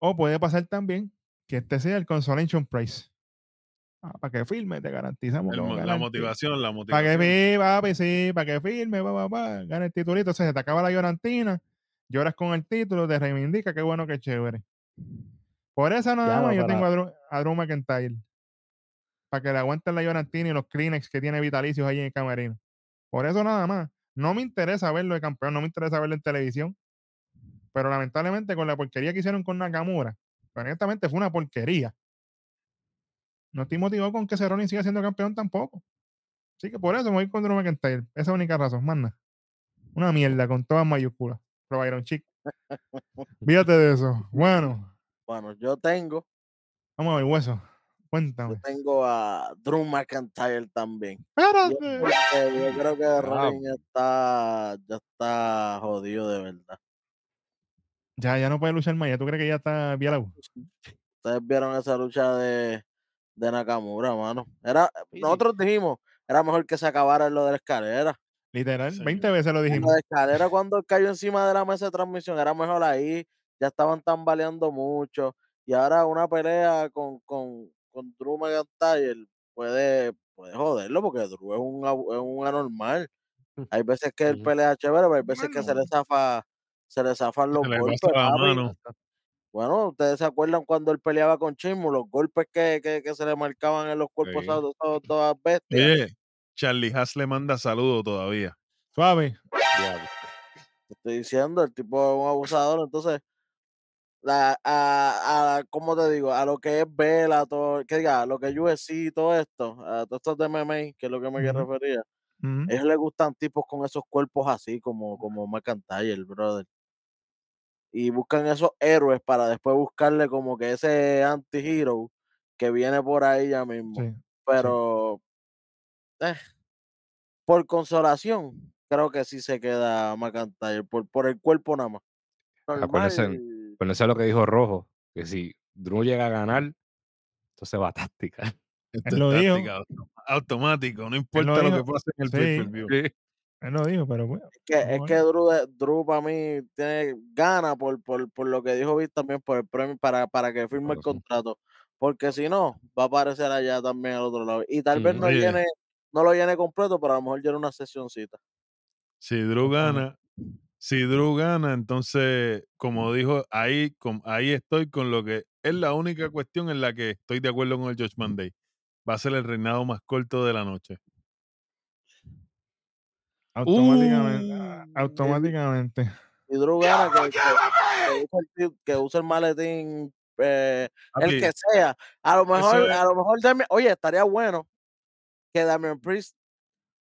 O puede pasar también que este sea el Consolation Price. Ah, para que firme, te garantizamos El va la motivación, la Para motivación. que viva, papi, sí, para que firme, va, va, va, gane el titulito. O sea, se te acaba la llorantina, lloras con el título, te reivindica, qué bueno, qué chévere. Por eso nada más va yo para- tengo a Drew, a Drew McIntyre. Para que le aguanten la llorantina y los Kleenex que tiene vitalicios ahí en el camerino. Por eso nada más. No me interesa verlo de campeón, no me interesa verlo en televisión. Pero lamentablemente con la porquería que hicieron con Nakamura, honestamente fue una porquería. No estoy motivado con que Cerrone siga siendo campeón tampoco. Así que por eso me voy con Drew McIntyre. Esa es la única razón, más nada. Una mierda con todas mayúsculas. Pero Iron Chick. Fíjate de eso. Bueno, Bueno, yo tengo, vamos a ver, hueso. Yo Cuéntame. tengo a Drew McIntyre también. Espérate. yo creo que. Rollins está, ya está jodido de verdad. Ya, ya no puede luchar más. ¿Ya tú crees que ya está violado? Ustedes vieron esa lucha de, de Nakamura, mano. Era, nosotros dijimos, era mejor que se acabara lo de la escalera. Literal, Sí. 20 veces lo dijimos. la escalera cuando cayó encima de la mesa de transmisión, era mejor ahí. Ya estaban tambaleando mucho. Y ahora una pelea con, con, con Drew McIntyre puede, puede joderlo porque Drew es un, es un anormal. Hay veces que él pelea chévere, pero hay veces que se le zafa, se le zafan los le golpes. mano. Bueno, ustedes se acuerdan cuando él peleaba con Chismo, los golpes que, que, que se le marcaban en los cuerpos Sí. a esos dos dos bestias. Oye, Charlie Haas le manda saludos todavía. Suave. Te estoy diciendo, el tipo es un abusador, entonces, la, a, a, ¿cómo te digo? A lo que es Vela, todo, que diga, a lo que es UFC, todo esto, a todos estos de MMA, que es lo que me refería, ellos les gustan tipos con esos cuerpos así, como, como McIntyre, brother. Y buscan esos héroes para después buscarle como que ese anti-hero que viene por ahí ya mismo. Sí. Pero eh, por consolación, creo que sí se queda McIntyre, por, por el cuerpo nada más. Acuérdense, Normal, Pero eso es lo que dijo Rojo, que si Drew llega a ganar, entonces va a táctica. Esto lo dijo. automático, no importa lo, que pase en el Sí. pay-per-view. Él lo dijo, pero bueno. es que, es Bueno. que Drew, de- Drew para mí tiene gana por, por, por lo que dijo Vic también por el premio para, para que firme el Claro, contrato. Porque si no, va a aparecer allá también al otro lado. Y tal vez no llene, no lo llene completo, pero a lo mejor llene una sesioncita. Si Drew gana, Si Drew gana, entonces, como dijo, ahí, con- ahí estoy con lo que es la única cuestión en la que estoy de acuerdo con el Judgment Day. Va a ser el reinado más corto de la noche. Automáticamente. Uh. automáticamente. Y Drew gana que, que, que use el, ti- que use el maletín, eh, el que sea. A lo mejor, es- a lo mejor Damian- oye, estaría bueno que Damian Priest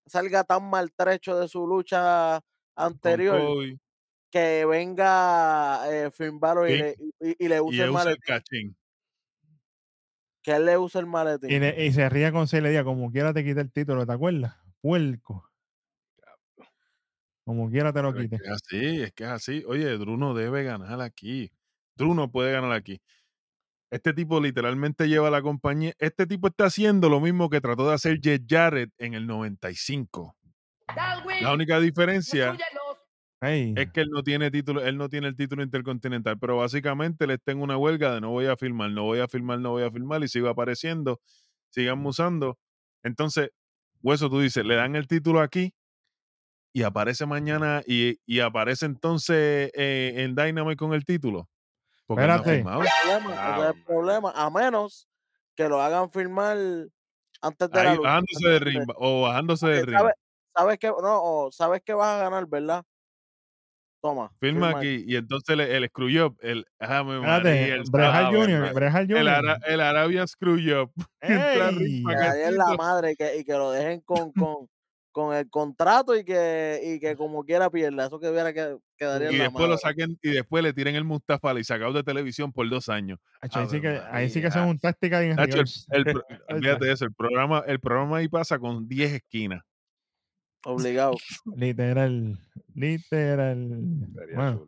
salga tan maltrecho de su lucha anterior que venga eh, Finn Balor y, le, y, y le use el maletín. cachín. Que él le use el maletín. Y, le- y se ría con Celia como quiera te quita el título, ¿te acuerdas? Puerco. Como quiera te lo Pero es quite. que es así, es que es así. Oye, Drew no debe ganar aquí. Drew no puede ganar aquí. Este tipo literalmente lleva la compañía. Este tipo está haciendo lo mismo que trató de hacer Jeff Jarrett en el 95. La única diferencia es que él no tiene título, él no tiene el título intercontinental, pero básicamente él está en una huelga de no voy a filmar, no voy a filmar, no voy a filmar y sigue apareciendo, sigan usando. Entonces, Hueso, tú dices, le dan el título aquí y aparece mañana y, y aparece entonces eh, en Dynamite con el título. Porque no Espérate. firmado. problema, el a menos que lo hagan firmar antes de la Ahí lucha. bajándose ¿entiendes? ring o bajándose Porque ring. sabes, sabes que no, o sabes que vas a ganar, ¿verdad? Toma. Firma firma aquí y entonces el, el screw up, el déjame espérate, Brejal Junior, Brejal el, Junior. Ara- el Arabia screw up. entra al ring Ey, pa' Que ahí es la madre que, y que lo dejen con, con, con el contrato y que, y que como quiera pierda. Eso que hubiera que quedaría en y la después lo saquen y después le tiren el Mustafa y sacado de televisión por dos años. Acho, ahí, sí que, ahí sí que son un táctica el, el eso, el programa, el programa ahí pasa con 10 esquinas. Obligado. Literal, literal. Bueno,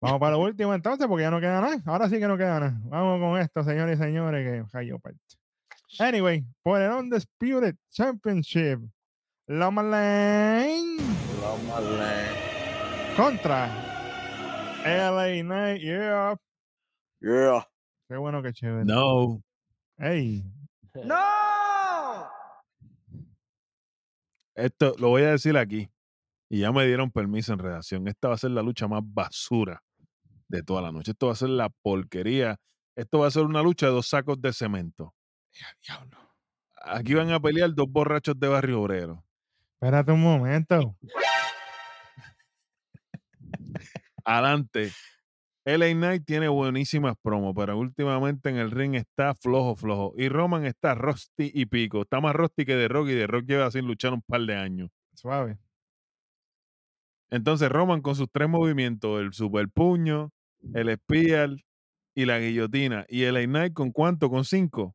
vamos para lo último entonces, porque ya no queda nada. Ahora sí que no queda nada. Vamos con esto, señores y señores, que cayó parte. Anyway, por el Undisputed Championship, Loma Lane Vamos a leer. contra LA Knight. Yeah. Yeah. Qué bueno, qué chévere. No. Ey, Esto lo voy a decir aquí. Y ya me dieron permiso en redacción. Esta va a ser la lucha más basura de toda la noche. Esto va a ser la porquería. Esto va a ser una lucha de dos sacos de cemento. diablo. Aquí van a pelear dos borrachos de barrio obrero. Espérate un momento. Adelante. LA Knight tiene buenísimas promos, pero últimamente en el ring está flojo, flojo. Y Roman está rusty y pico. Está más rusty que de Rock y de Rock lleva sin luchar un par de años. Suave. Entonces Roman con sus tres movimientos, el super puño, el espial y la guillotina. Y el Knight con cuánto? Con cinco.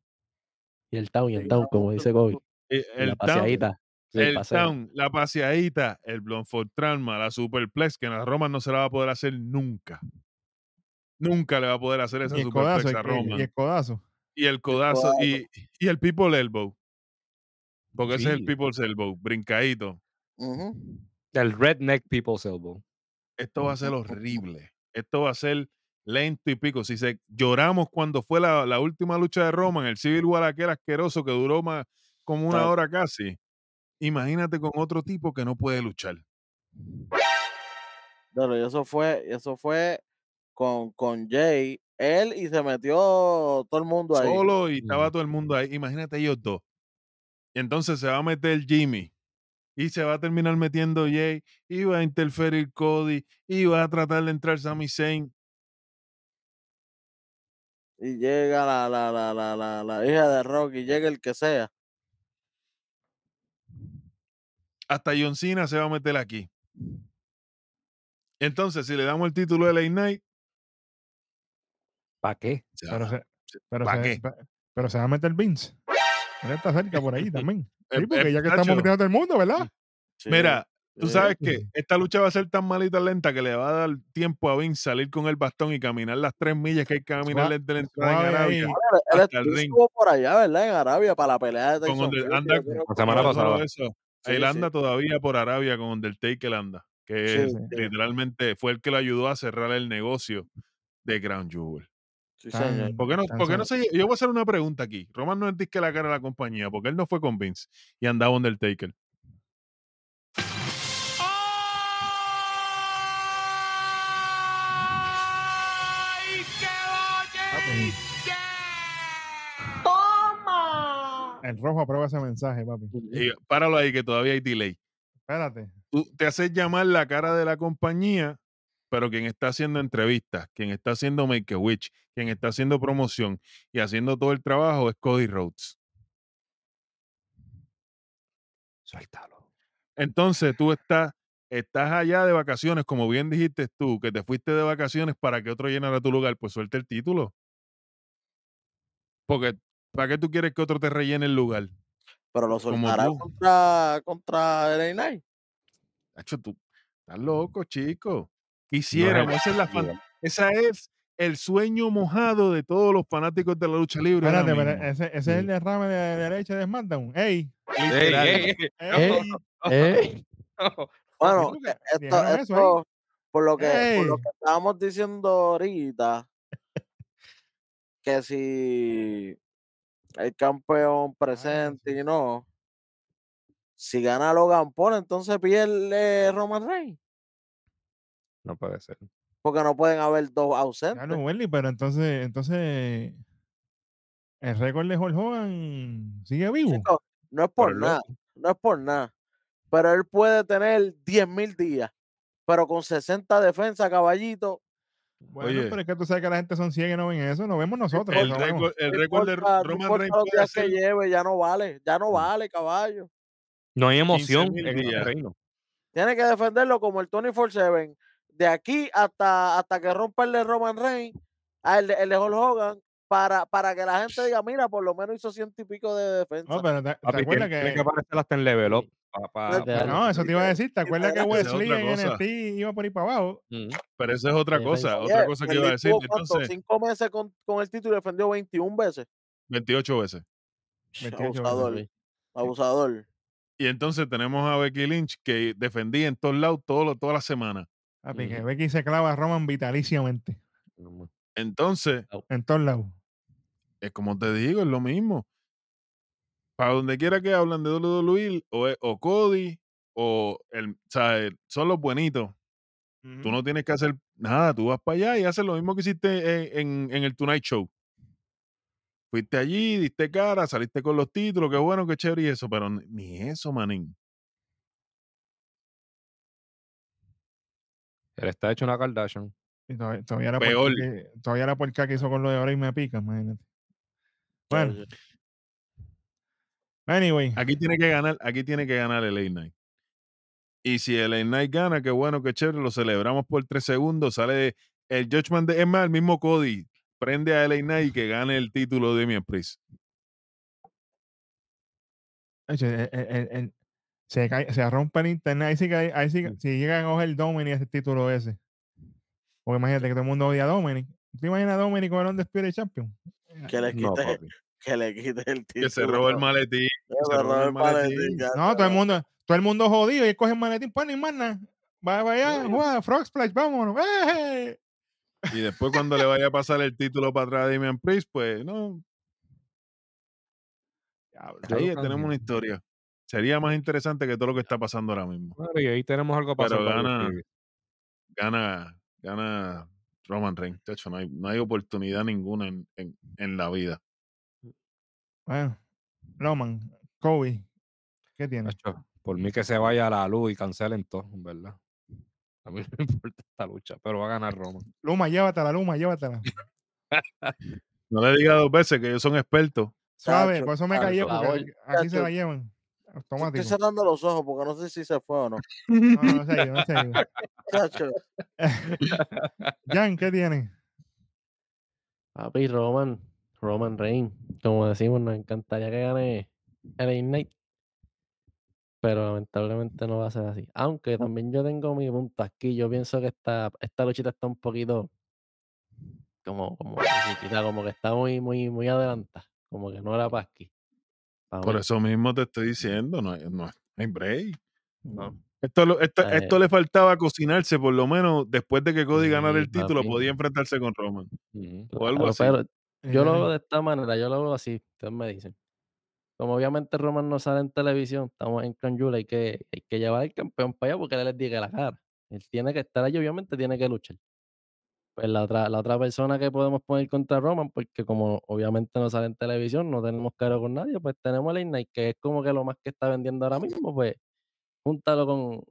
Y el town, y el town, como dice Kobe. Y y El la town, paseadita. sí, el paseo. town, la paseadita, el Blonford Trauma, la superplex, que a Roman no se la va a poder hacer nunca. Nunca le va a poder hacer el superplex codazo. a y- Roman. Y el codazo. y el codazo codazo. y, y el people elbow. Porque ese es el people's elbow, brincadito. El Redneck People's Elbow. Esto va a ser horrible. Esto va a ser lento y pico. Si se lloramos cuando fue la, la última lucha de Roman, el Civil War aquel asqueroso que duró más como una Claro. hora casi. Imagínate con otro tipo que no puede luchar. Pero y eso fue, eso fue con, con Jay, él y se metió todo el mundo ahí. Solo y estaba Mm. todo el mundo ahí. Imagínate ellos dos. Y entonces se va a meter Jimmy. Y se va a terminar metiendo Jay. Y va a interferir Cody. Y va a tratar de entrar Sami Zayn. Y llega la, la, la, la, la, la hija de Rocky, llega el que sea. Hasta John Cena se va a meter aquí. Entonces, si le damos el título de LA Knight, ¿Para qué? se Pero se, pero, ¿pa' se, qué? pe- pero se va a meter Vince. Él está cerca por ahí también. Sí, Eh, porque eh, ya que estamos metiendo todo el mundo, ¿verdad? Sí, Mira, tú sí. sabes que esta lucha va a ser tan malita lenta que le va a dar tiempo a Vince salir con el bastón y caminar las tres millas que hay que caminar desde la entrada en Arabia. Él, el estuvo por allá, ¿verdad? En Arabia, para la pelea de Con Tyson Fury, anda La semana pasada. él anda todavía por Arabia con Undertaker anda, que Sí, es- sí. literalmente fue el que lo ayudó a cerrar el negocio de Ground Jewel. Sí, no, ¿por no se, yo voy a hacer una pregunta aquí. Roman no es que la cara de la compañía, porque él no fue con Vince y andaba Undertaker. ¡Ay, qué ¡Toma! El rojo aprueba ese mensaje, papi. Páralo ahí, que todavía hay delay. Espérate. Tú te haces llamar la cara de la compañía pero quien está haciendo entrevistas, quien está haciendo Make a Witch, quien está haciendo promoción y haciendo todo el trabajo es Cody Rhodes. Suéltalo. Entonces tú estás, estás allá de vacaciones, como bien dijiste tú, que te fuiste de vacaciones para que otro llenara tu lugar, pues suelta el título. Porque, ¿para qué tú quieres que otro te rellene el lugar? Pero lo soltará contra, contra Knight. Hacho, tú estás loco, chico. Quisiéramos, esa es la fan- esa es el sueño mojado de todos los fanáticos de la lucha libre. Espérate, pero ese, es el derrame de, de derecha de SmackDown. ¡Ey! Ey, Literal. ey, ey, ¡Ey! Bueno, esto, por lo que por lo que estábamos diciendo ahorita, que si el campeón presente y no, si gana Logan Paul, entonces pierde Roman Reigns, No puede ser. porque no pueden haber dos ausentes. no, Welly, pero entonces, entonces el récord de Hulk Hogan sigue vivo. Chico, no es por Pero nada, loco. no es por nada, pero él puede tener 10.000 días, pero con 60 defensas, caballito, Bueno, Oye. pero es que tú sabes que la gente son ciega y no ven eso, no vemos nosotros. El récord, el no récord de Roman Reigns los puede días que lleve, ya no vale, ya no Mm. vale, caballo. No hay emoción 15.000 en el reino. Tiene que defenderlo como el Tony 47. De aquí hasta, hasta que rompa el de Roman Reigns, el de, el de Hulk Hogan, para, para que la gente diga, mira, por lo menos hizo ciento y pico de defensa. No, pero te, te Papi, acuerdas tiene, tiene que que. aparecer hasta en level up. pa- pa- Pues, No, eso te iba a decir. ¿Te acuerdas que Wesley en. NXT iba por ahí para abajo? Mm. Pero esa es otra cosa, otra cosa que iba a decir. Entonces, cinco meses con, con el título y defendió 21 veces. 28 veces. 28 veces, abusador, abusador. Y entonces tenemos a Becky Lynch que defendía en todos lados todo, toda la semana. Papi, que. Becky se clava a Roman vitaliciamente. Entonces, En todos lados. es como te digo, es lo mismo. Para donde quiera que hablan de WWE, o, o Cody, o el, o sea, el- son los buenitos. Tú no tienes que hacer nada, tú vas para allá y haces lo mismo que hiciste en, en- en el Tonight Show. Fuiste allí, diste cara, saliste con los títulos, qué bueno, qué chévere y eso, pero ni- ni eso, manín. Él está hecho una Kardashian. Y todavía, todavía la Peor. que, todavía la puerca que hizo con lo de ahora y me pica, imagínate. Bueno, anyway. Aquí tiene que ganar, aquí tiene que ganar el A Night. Y si el A Night gana, qué bueno, qué chévere, lo celebramos por tres segundos, sale el Judgment de, es más, el mismo Cody, prende a LA Knight y que gane el título de. Oye, el- el- el- el- se, cae- se rompe el internet. Ahí sí que, hay- ahí sí que- si llegan a coger Dominic ese título ese. Porque imagínate que todo el mundo odia a Dominic. ¿Te imaginas a Dominic con el Undisputed Champion? Que le quite, que le quite el título. Que se robó el maletín. Que se el maletín, No, todo el mundo, todo el mundo jodido y él coge el maletín, pues ni más nada. Va para allá, juega, Frog Splash, vámonos. ¡eh! Y después cuando le vaya a pasar el título para atrás a Damian Priest, pues no. Ahí tenemos una historia. Sería más interesante que todo lo que está pasando ahora mismo. Claro, y ahí tenemos algo para Pero gana-. Gana, gana Roman Reigns. De hecho, no hay, no hay oportunidad ninguna en, en- en la vida. Bueno, Roman, Kobe, ¿qué tiene? Nacho, Por mí que se vaya a la luz y cancelen todo, en verdad. A mí no me importa esta lucha, pero va a ganar Roman. Luma, llévatela, Luma, llévatela. No le diga dos veces que ellos son expertos. Suave, Chacho, por eso me callé, porque aquí se la llevan. Estoy Automático. cerrando los ojos porque no sé si se fue o no. No, ido, no. Chacho, Jan, ¿qué tiene? Papi, Roman, Roman Reigns, como decimos, nos encantaría que gane el Ignite. Pero lamentablemente no va a ser así. Aunque también yo tengo mi punto aquí. Yo pienso que esta, esta luchita está un poquito como, como, como que está muy, muy, muy adelantada. Como que no era para aquí. Por eso mismo te estoy diciendo, no, hay- no hay- break. no. Esto, esto, Eh. esto le faltaba cocinarse, por lo menos después de que Cody ganara el título, papi. podía enfrentarse con Roman. O algo así. pero yo lo Eh, veo de esta manera, yo lo veo así, ustedes me dicen. Como obviamente Roman no sale en televisión, estamos en Canjula, hay que, hay que llevar al campeón para allá porque él les diga la cara. Él tiene que estar allí, obviamente tiene que luchar. Pues la otra, la otra persona que podemos poner contra Roman, porque como obviamente no sale en televisión, no tenemos caro con nadie, pues tenemos a Knight, que es como que lo más que está vendiendo ahora mismo, pues júntalo con,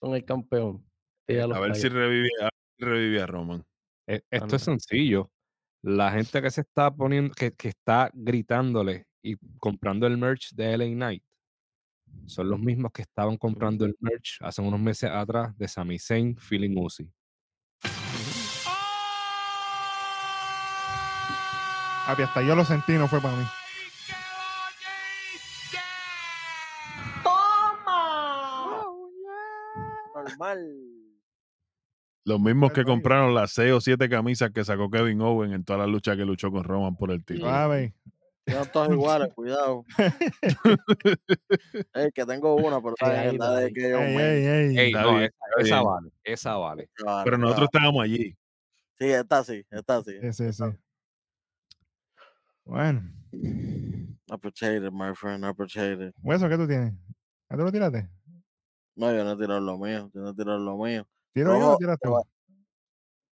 con el campeón. Eh, A ver si revive, a ver si revive a Roman. Eh, Esto no. es sencillo. La gente que se está poniendo, que, que está gritándole y comprando el merch de LA Knight, son los mismos que estaban comprando el merch hace unos meses atrás de Sami Zayn Feeling Uzi. Hasta yo lo sentí, no fue para mí. Normal. Los mismos que compraron las seis o siete camisas que sacó Kevin Owen en toda la lucha que luchó con Roman por el título. Suave. Quedan todos iguales, cuidado. Ey, que tengo una, pero Ey, la de que yo Ey, me- ey, ey. Ey, Está no, esa, vale, esa vale. Pero nosotros estábamos allí. Sí, está sí, está sí. Sí, sí, sí. Bueno, Appreciate it, my friend, appreciate it. Hueso, ¿qué tú tienes? ¿Ya tú lo tiraste? No, yo no he tirado lo mío, yo no he tirado lo mío. ¿Tiro yo o tiras tú?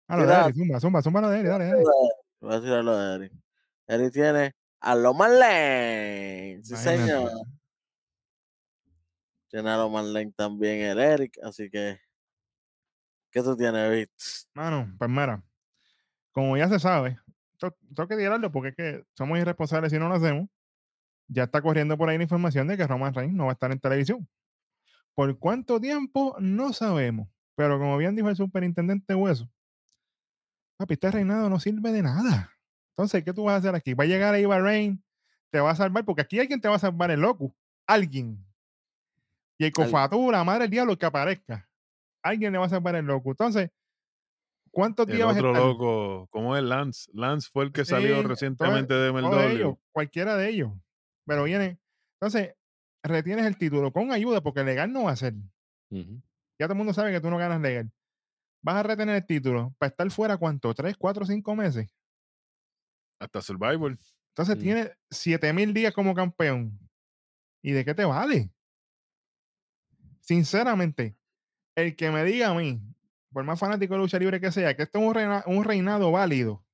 Ah, lo de. Eri, zumba, zumba, zumba lo de Eri, dale, dale. Voy a tirar lo de Eric. Eric tiene a Loman Lane. Sí, Imagínate. señor. Tiene a Loman Lane también el Eric, así que. ¿Qué tú tienes, Bits? Mano, pues mira, como ya se sabe, to- tengo que tirarlo porque es que somos irresponsables si no lo hacemos. Ya está corriendo por ahí la información de que Roman Reigns no va a estar en televisión. ¿Por cuánto tiempo? No sabemos. Pero como bien dijo el superintendente Hueso, papi, este reinado no sirve de nada. Entonces, ¿qué tú vas a hacer aquí? Va a llegar ahí Reigns, te va a salvar, porque aquí alguien te va a salvar el loco. Alguien. Y el Cofatu, la madre del diablo que aparezca. Alguien le va a salvar el loco. Entonces, ¿cuántos El días vas a otro loco, ¿cómo es Lance? Lance fue el que salió recientemente de MLW. cualquiera de ellos. Pero viene. Entonces, retienes el título con ayuda, porque legal no va a ser. Ya todo el mundo sabe que tú no ganas legal. Vas a retener el título para estar fuera, ¿cuánto? ¿Tres, cuatro, cinco meses? Hasta Survivor. Entonces Mm. tienes siete mil días como campeón. ¿Y de qué te vale? Sinceramente, el que me diga a mí, por más fanático de lucha libre que sea, que esto es un, reina- un reinado válido,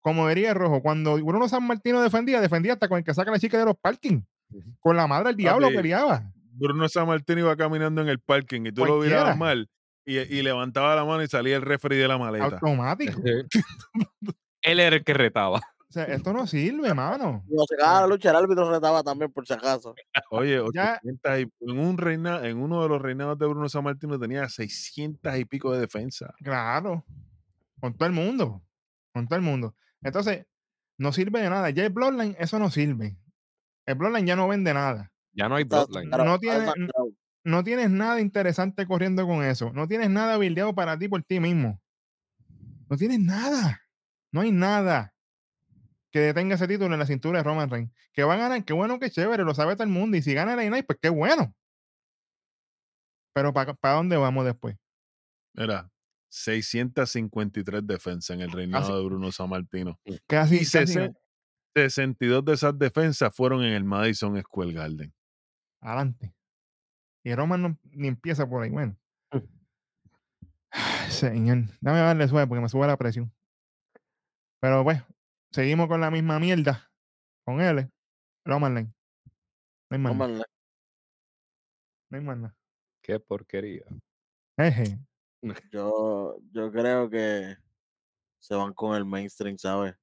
como diría Rojo, cuando Bruno San Martino defendía, defendía hasta con el que saca a la chica de los parking. Con la madre del diablo Papi, peleaba. Bruno Sammartini iba caminando en el parking y tú lo Cualquiera. mirabas mal y, y levantaba la mano y salía el referee de la maleta. Automático. Él era el que retaba. O sea, esto no sirve, mano. Cuando se acaba la lucha, el árbitro retaba también, por si acaso. Oye, Ya- 800 y- en, un reina, en uno de los reinados de Bruno Sammartino tenía 600 y pico de defensa. Claro. Con todo el mundo. Con todo el mundo. Entonces, no sirve de nada. Ya el Bloodline, eso no sirve. El Bloodline ya no vende nada. Ya no hay Bloodline. No tiene-. No tienes nada interesante corriendo con eso. No tienes nada bildeado para ti por ti mismo. No tienes nada. No hay nada que detenga ese título en la cintura de Roman Reigns. Que va a ganar, qué bueno, qué chévere, lo sabe todo el mundo. Y si gana el Night, pues qué bueno. Pero ¿para dónde vamos después? Era 653 defensas en el reinado Así- de Bruno Sammartino. Casi, Y casi 60 62 de esas defensas fueron en el Madison Square Garden. adelante. Y Roman no, ni empieza por ahí. Bueno. Ay, señor, dame darle suave porque me sube la presión. Pero pues, seguimos con la misma mierda. Con él. Roman Reigns. No hay más nada. No hay más nada. Qué porquería. Eje. Yo, yo creo que se van con el mainstream, ¿sabes?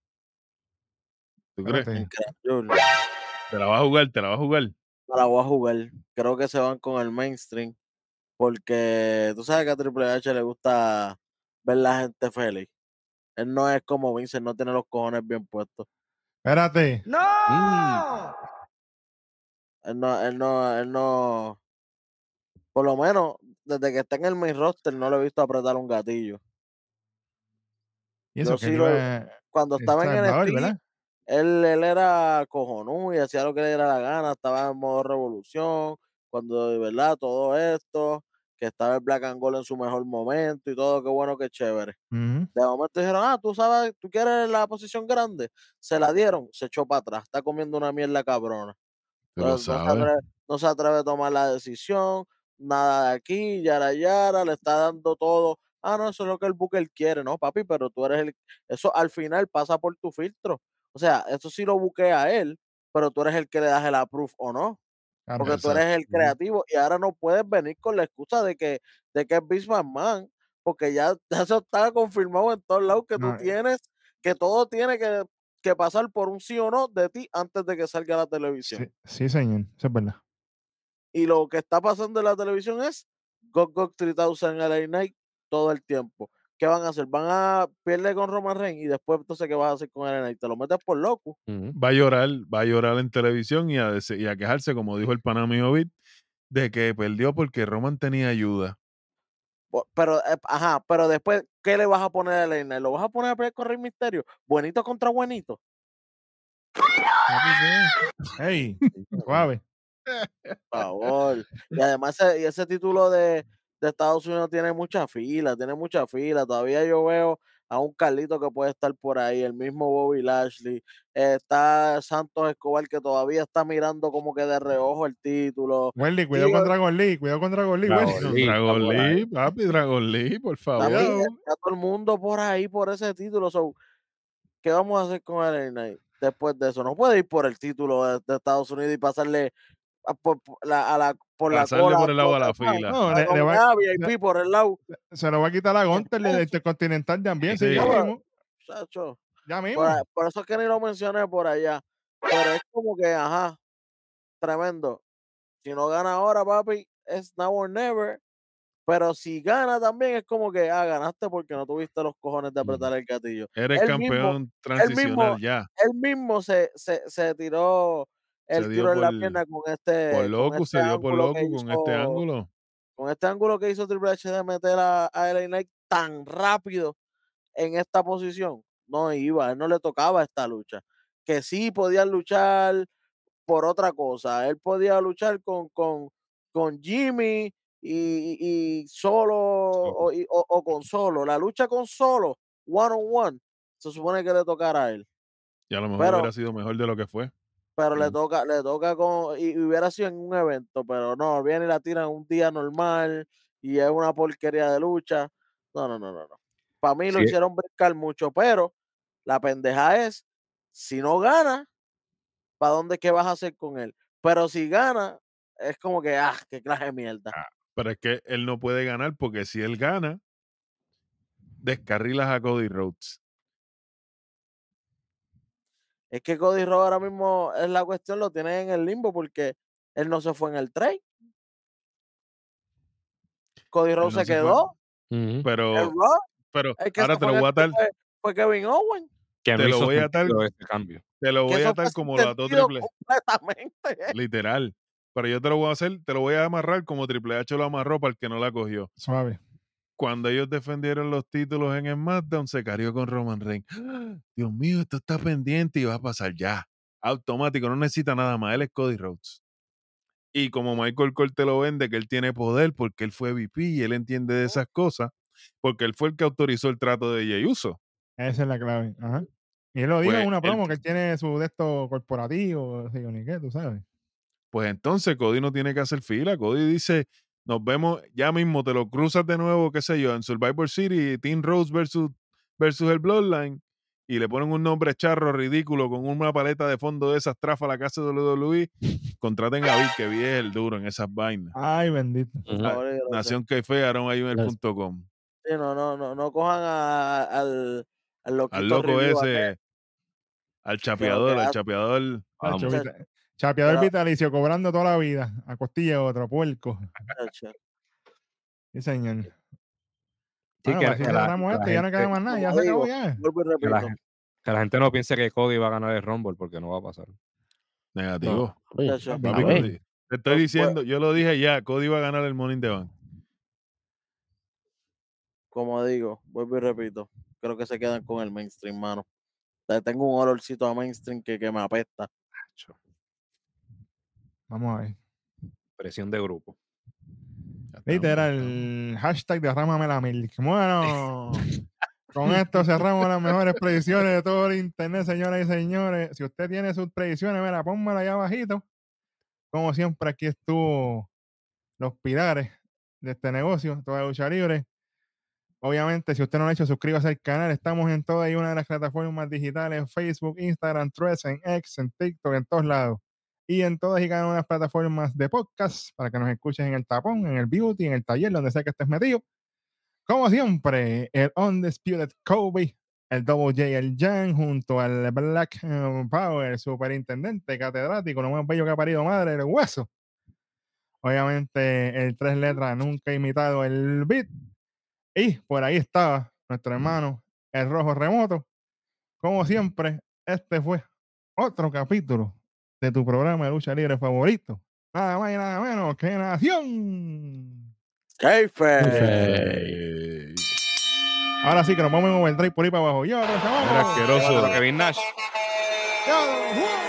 ¿Tú crees? Te la vas a jugar, te la vas a jugar. No la voy a jugar. Creo que se van con el mainstream. Porque tú sabes que a Triple H le gusta ver la gente feliz. Él no es como Vince, él no tiene los cojones bien puestos. Espérate. Mm, Él no, él no, él no. Por lo menos, desde que está en el main roster, no lo he visto apretar un gatillo. Y eso Yo que sí lo- iba Cuando El estaba en ¿verdad? él, él era cojonú y hacía lo que le diera la gana, estaba en modo revolución, cuando de verdad todo esto, que estaba el Black and Gold en su mejor momento y todo, qué bueno, qué chévere. De momento dijeron, ah, tú sabes, tú quieres la posición grande. Se la dieron, se echó para atrás, está comiendo una mierda cabrona. No, se atreve, no se atreve a tomar la decisión, nada de aquí, yara yara, le está dando todo ah, no, eso es lo que el Booker quiere, no, papi, pero tú eres el, eso al final pasa por tu filtro. O sea, eso sí lo buquea él, pero tú eres el que le das el approve o no. Claro. Porque tú eres el creativo y ahora no puedes venir con la excusa de que, de que es Vince McMahon, porque ya, ya eso está confirmado en todos lados que No, tú eh. tienes, que todo tiene que, que pasar por un sí o no de ti antes de que salga a la televisión. Sí, sí, señor. Eso es verdad. Y lo que está pasando en la televisión es GOG GOG 3000 LA Night todo el tiempo. ¿Qué van a hacer? Van a perder con Roman Reigns y después entonces ¿qué vas a hacer con Knight? Te lo metes por loco. Va a llorar, va a llorar en televisión y a, y a quejarse, como dijo el pana mío Bit, de que perdió porque Roman tenía ayuda. Pero, eh, ajá, pero después, ¿qué le vas a poner a Knight? ¿Lo vas a poner a pelear con Rey Misterio? ¿Buenito contra buenito? Papi, ¿qué? Ey, suave. Por favor. Y además ese, y ese título de, de Estados Unidos tiene mucha fila, tiene mucha fila. Todavía yo veo a un Carlito que puede estar por ahí, el mismo Bobby Lashley. eh, está Santos Escobar que todavía está mirando como que de reojo el título. Welly, cuidado Digo- con Dragon Lee, cuidado con Dragon Lee, Dragon. Lee. Dragon. Lee, papi, Dragon Lee, por favor. Cuidado. está todo el mundo por ahí por ese título. so, ¿Qué vamos a hacer con el Knight después de eso? No puede ir por el título de, de Estados Unidos y pasarle por, la, a la, por la Pasarle cola. por el lado a la fila. No, le, le como va, que, VIP por el lado. se lo va a quitar la Gunter del Intercontinental también, sí, Sí. ya mismo. Chacho. Ya mismo. Por, eso es que ni lo mencioné por allá. Pero es como que, ajá, tremendo. Si no gana ahora, papi, es now or never. Pero si gana también es como que, ah, ganaste porque no tuviste los cojones de Mm. apretar el gatillo. Eres Él mismo- campeón transicional ya. Él mismo se, se, se tiró el tiro en la pierna con este. Por loco, este se dio por ángulo loco con este ángulo. Con este ángulo que hizo Triple H de meter a, a LA Knight tan rápido en esta posición. No iba, él no le tocaba esta lucha. Que sí podían luchar por otra cosa. Él podía luchar con, con, con Jimmy y, y solo o, y- o- o con solo. La lucha con solo, one on one, se supone que le tocara a él. Y a lo mejor Pero- hubiera sido mejor de lo que fue. Pero le toca, le toca con, y, y hubiera sido en un evento, pero no, viene y la tiran un día normal y es una porquería de lucha. No, no, no, no, no. Para mí lo Sí. hicieron brincar mucho, pero la pendeja es, si no gana, ¿para dónde qué vas a hacer con él? Pero si gana, es como que, ah, qué clase de mierda. Pero es que él no puede ganar porque si él gana, descarrilas a Cody Rhodes. Es que Cody Rhodes ahora mismo es la cuestión, lo tiene en el limbo porque él no se fue en el trade. Cody Rhodes no se quedó. Pero, Raw, pero el que ahora te lo voy a atar, fue, fue Kevin Owen. Que Te lo voy a atar- cambio. te lo voy a atar como lo ató Triple completamente. literal. Pero yo te lo voy a hacer, te lo voy a amarrar como Triple H lo amarró para el que no la cogió. Suave. Cuando ellos defendieron los títulos en SmackDown, se carió con Roman Reigns. ¡Ah! Dios mío, esto está pendiente y va a pasar ya. Automático, no necesita nada más. Él es Cody Rhodes. Y como Michael Cole te lo vende, que él tiene poder porque él fue VP y él entiende de esas cosas, porque él fue el que autorizó el trato de Jey Uso. Esa es la clave. Ajá. Y él lo dijo Pues, en una él- promo que él tiene su de esto corporativo, ni qué, tú sabes. Pues entonces Cody no tiene que hacer fila. Cody dice, nos vemos ya mismo, te lo cruzas de nuevo, qué sé yo, en Survivor City, Team Rose versus, versus el Bloodline, y le ponen un nombre charro ridículo con una paleta de fondo de esas trafas a la casa de WWE, contraten a Vic, que vi es el duro en esas vainas. Ay, bendito. Favor y gracia. Nación que fue, aaronayuner.com. Sí, no, no, no, no cojan a- al, al loco ese, al chapeador, al chapeador. Vamos. Chapeador Pero- vitalicio cobrando toda la vida. A costilla de otro, puerco. Sí, señor. Sí, Bueno, que- pues que la- esto, ya no gente- queda más nada, ya se acabó ya. Que la, repito. gente, que la gente no piense que Cody va a ganar el Rumble porque no va a pasar. Negativo. Oye, de Papi. Cody, Te estoy Pues, diciendo, yo lo dije ya, Cody va a ganar el Money in the Bank. Como digo, vuelvo y repito. Creo que se quedan con el mainstream, mano. O sea, Tengo un olorcito a mainstream que, que me apesta. Vamos a ver. Presión de grupo. El hashtag derrámame la milk. Bueno, con esto cerramos las mejores predicciones de todo el internet, señoras y señores. Si usted tiene sus predicciones, mira, pónmela ahí abajito. Como siempre, aquí estuvo los pilares de este negocio, toda lucha libre. Obviamente, si usted no lo ha hecho, suscríbase al canal. Estamos en toda y una de las plataformas digitales: Facebook, Instagram, Threads, en X, en TikTok, en todos lados. Y en todas y cada una de las plataformas de podcast para que nos escuchen en el tapón, en el beauty, en el taller, donde sea que estés metido. Como siempre, el Undisputed Kobe, el Double J, el Jan, junto al Black eh, Power, superintendente, catedrático, lo más bello que ha parido madre, el hueso. Obviamente, el tres letras nunca imitado el beat. Y por ahí estaba nuestro hermano, el rojo remoto. Como siempre, este fue otro capítulo de tu programa de lucha libre favorito. Nada más y nada menos que Nación. Eh, Ahora sí que nos vamos en overdrive por ahí para abajo. Yo, Era asqueroso. Kevin Nash. yo,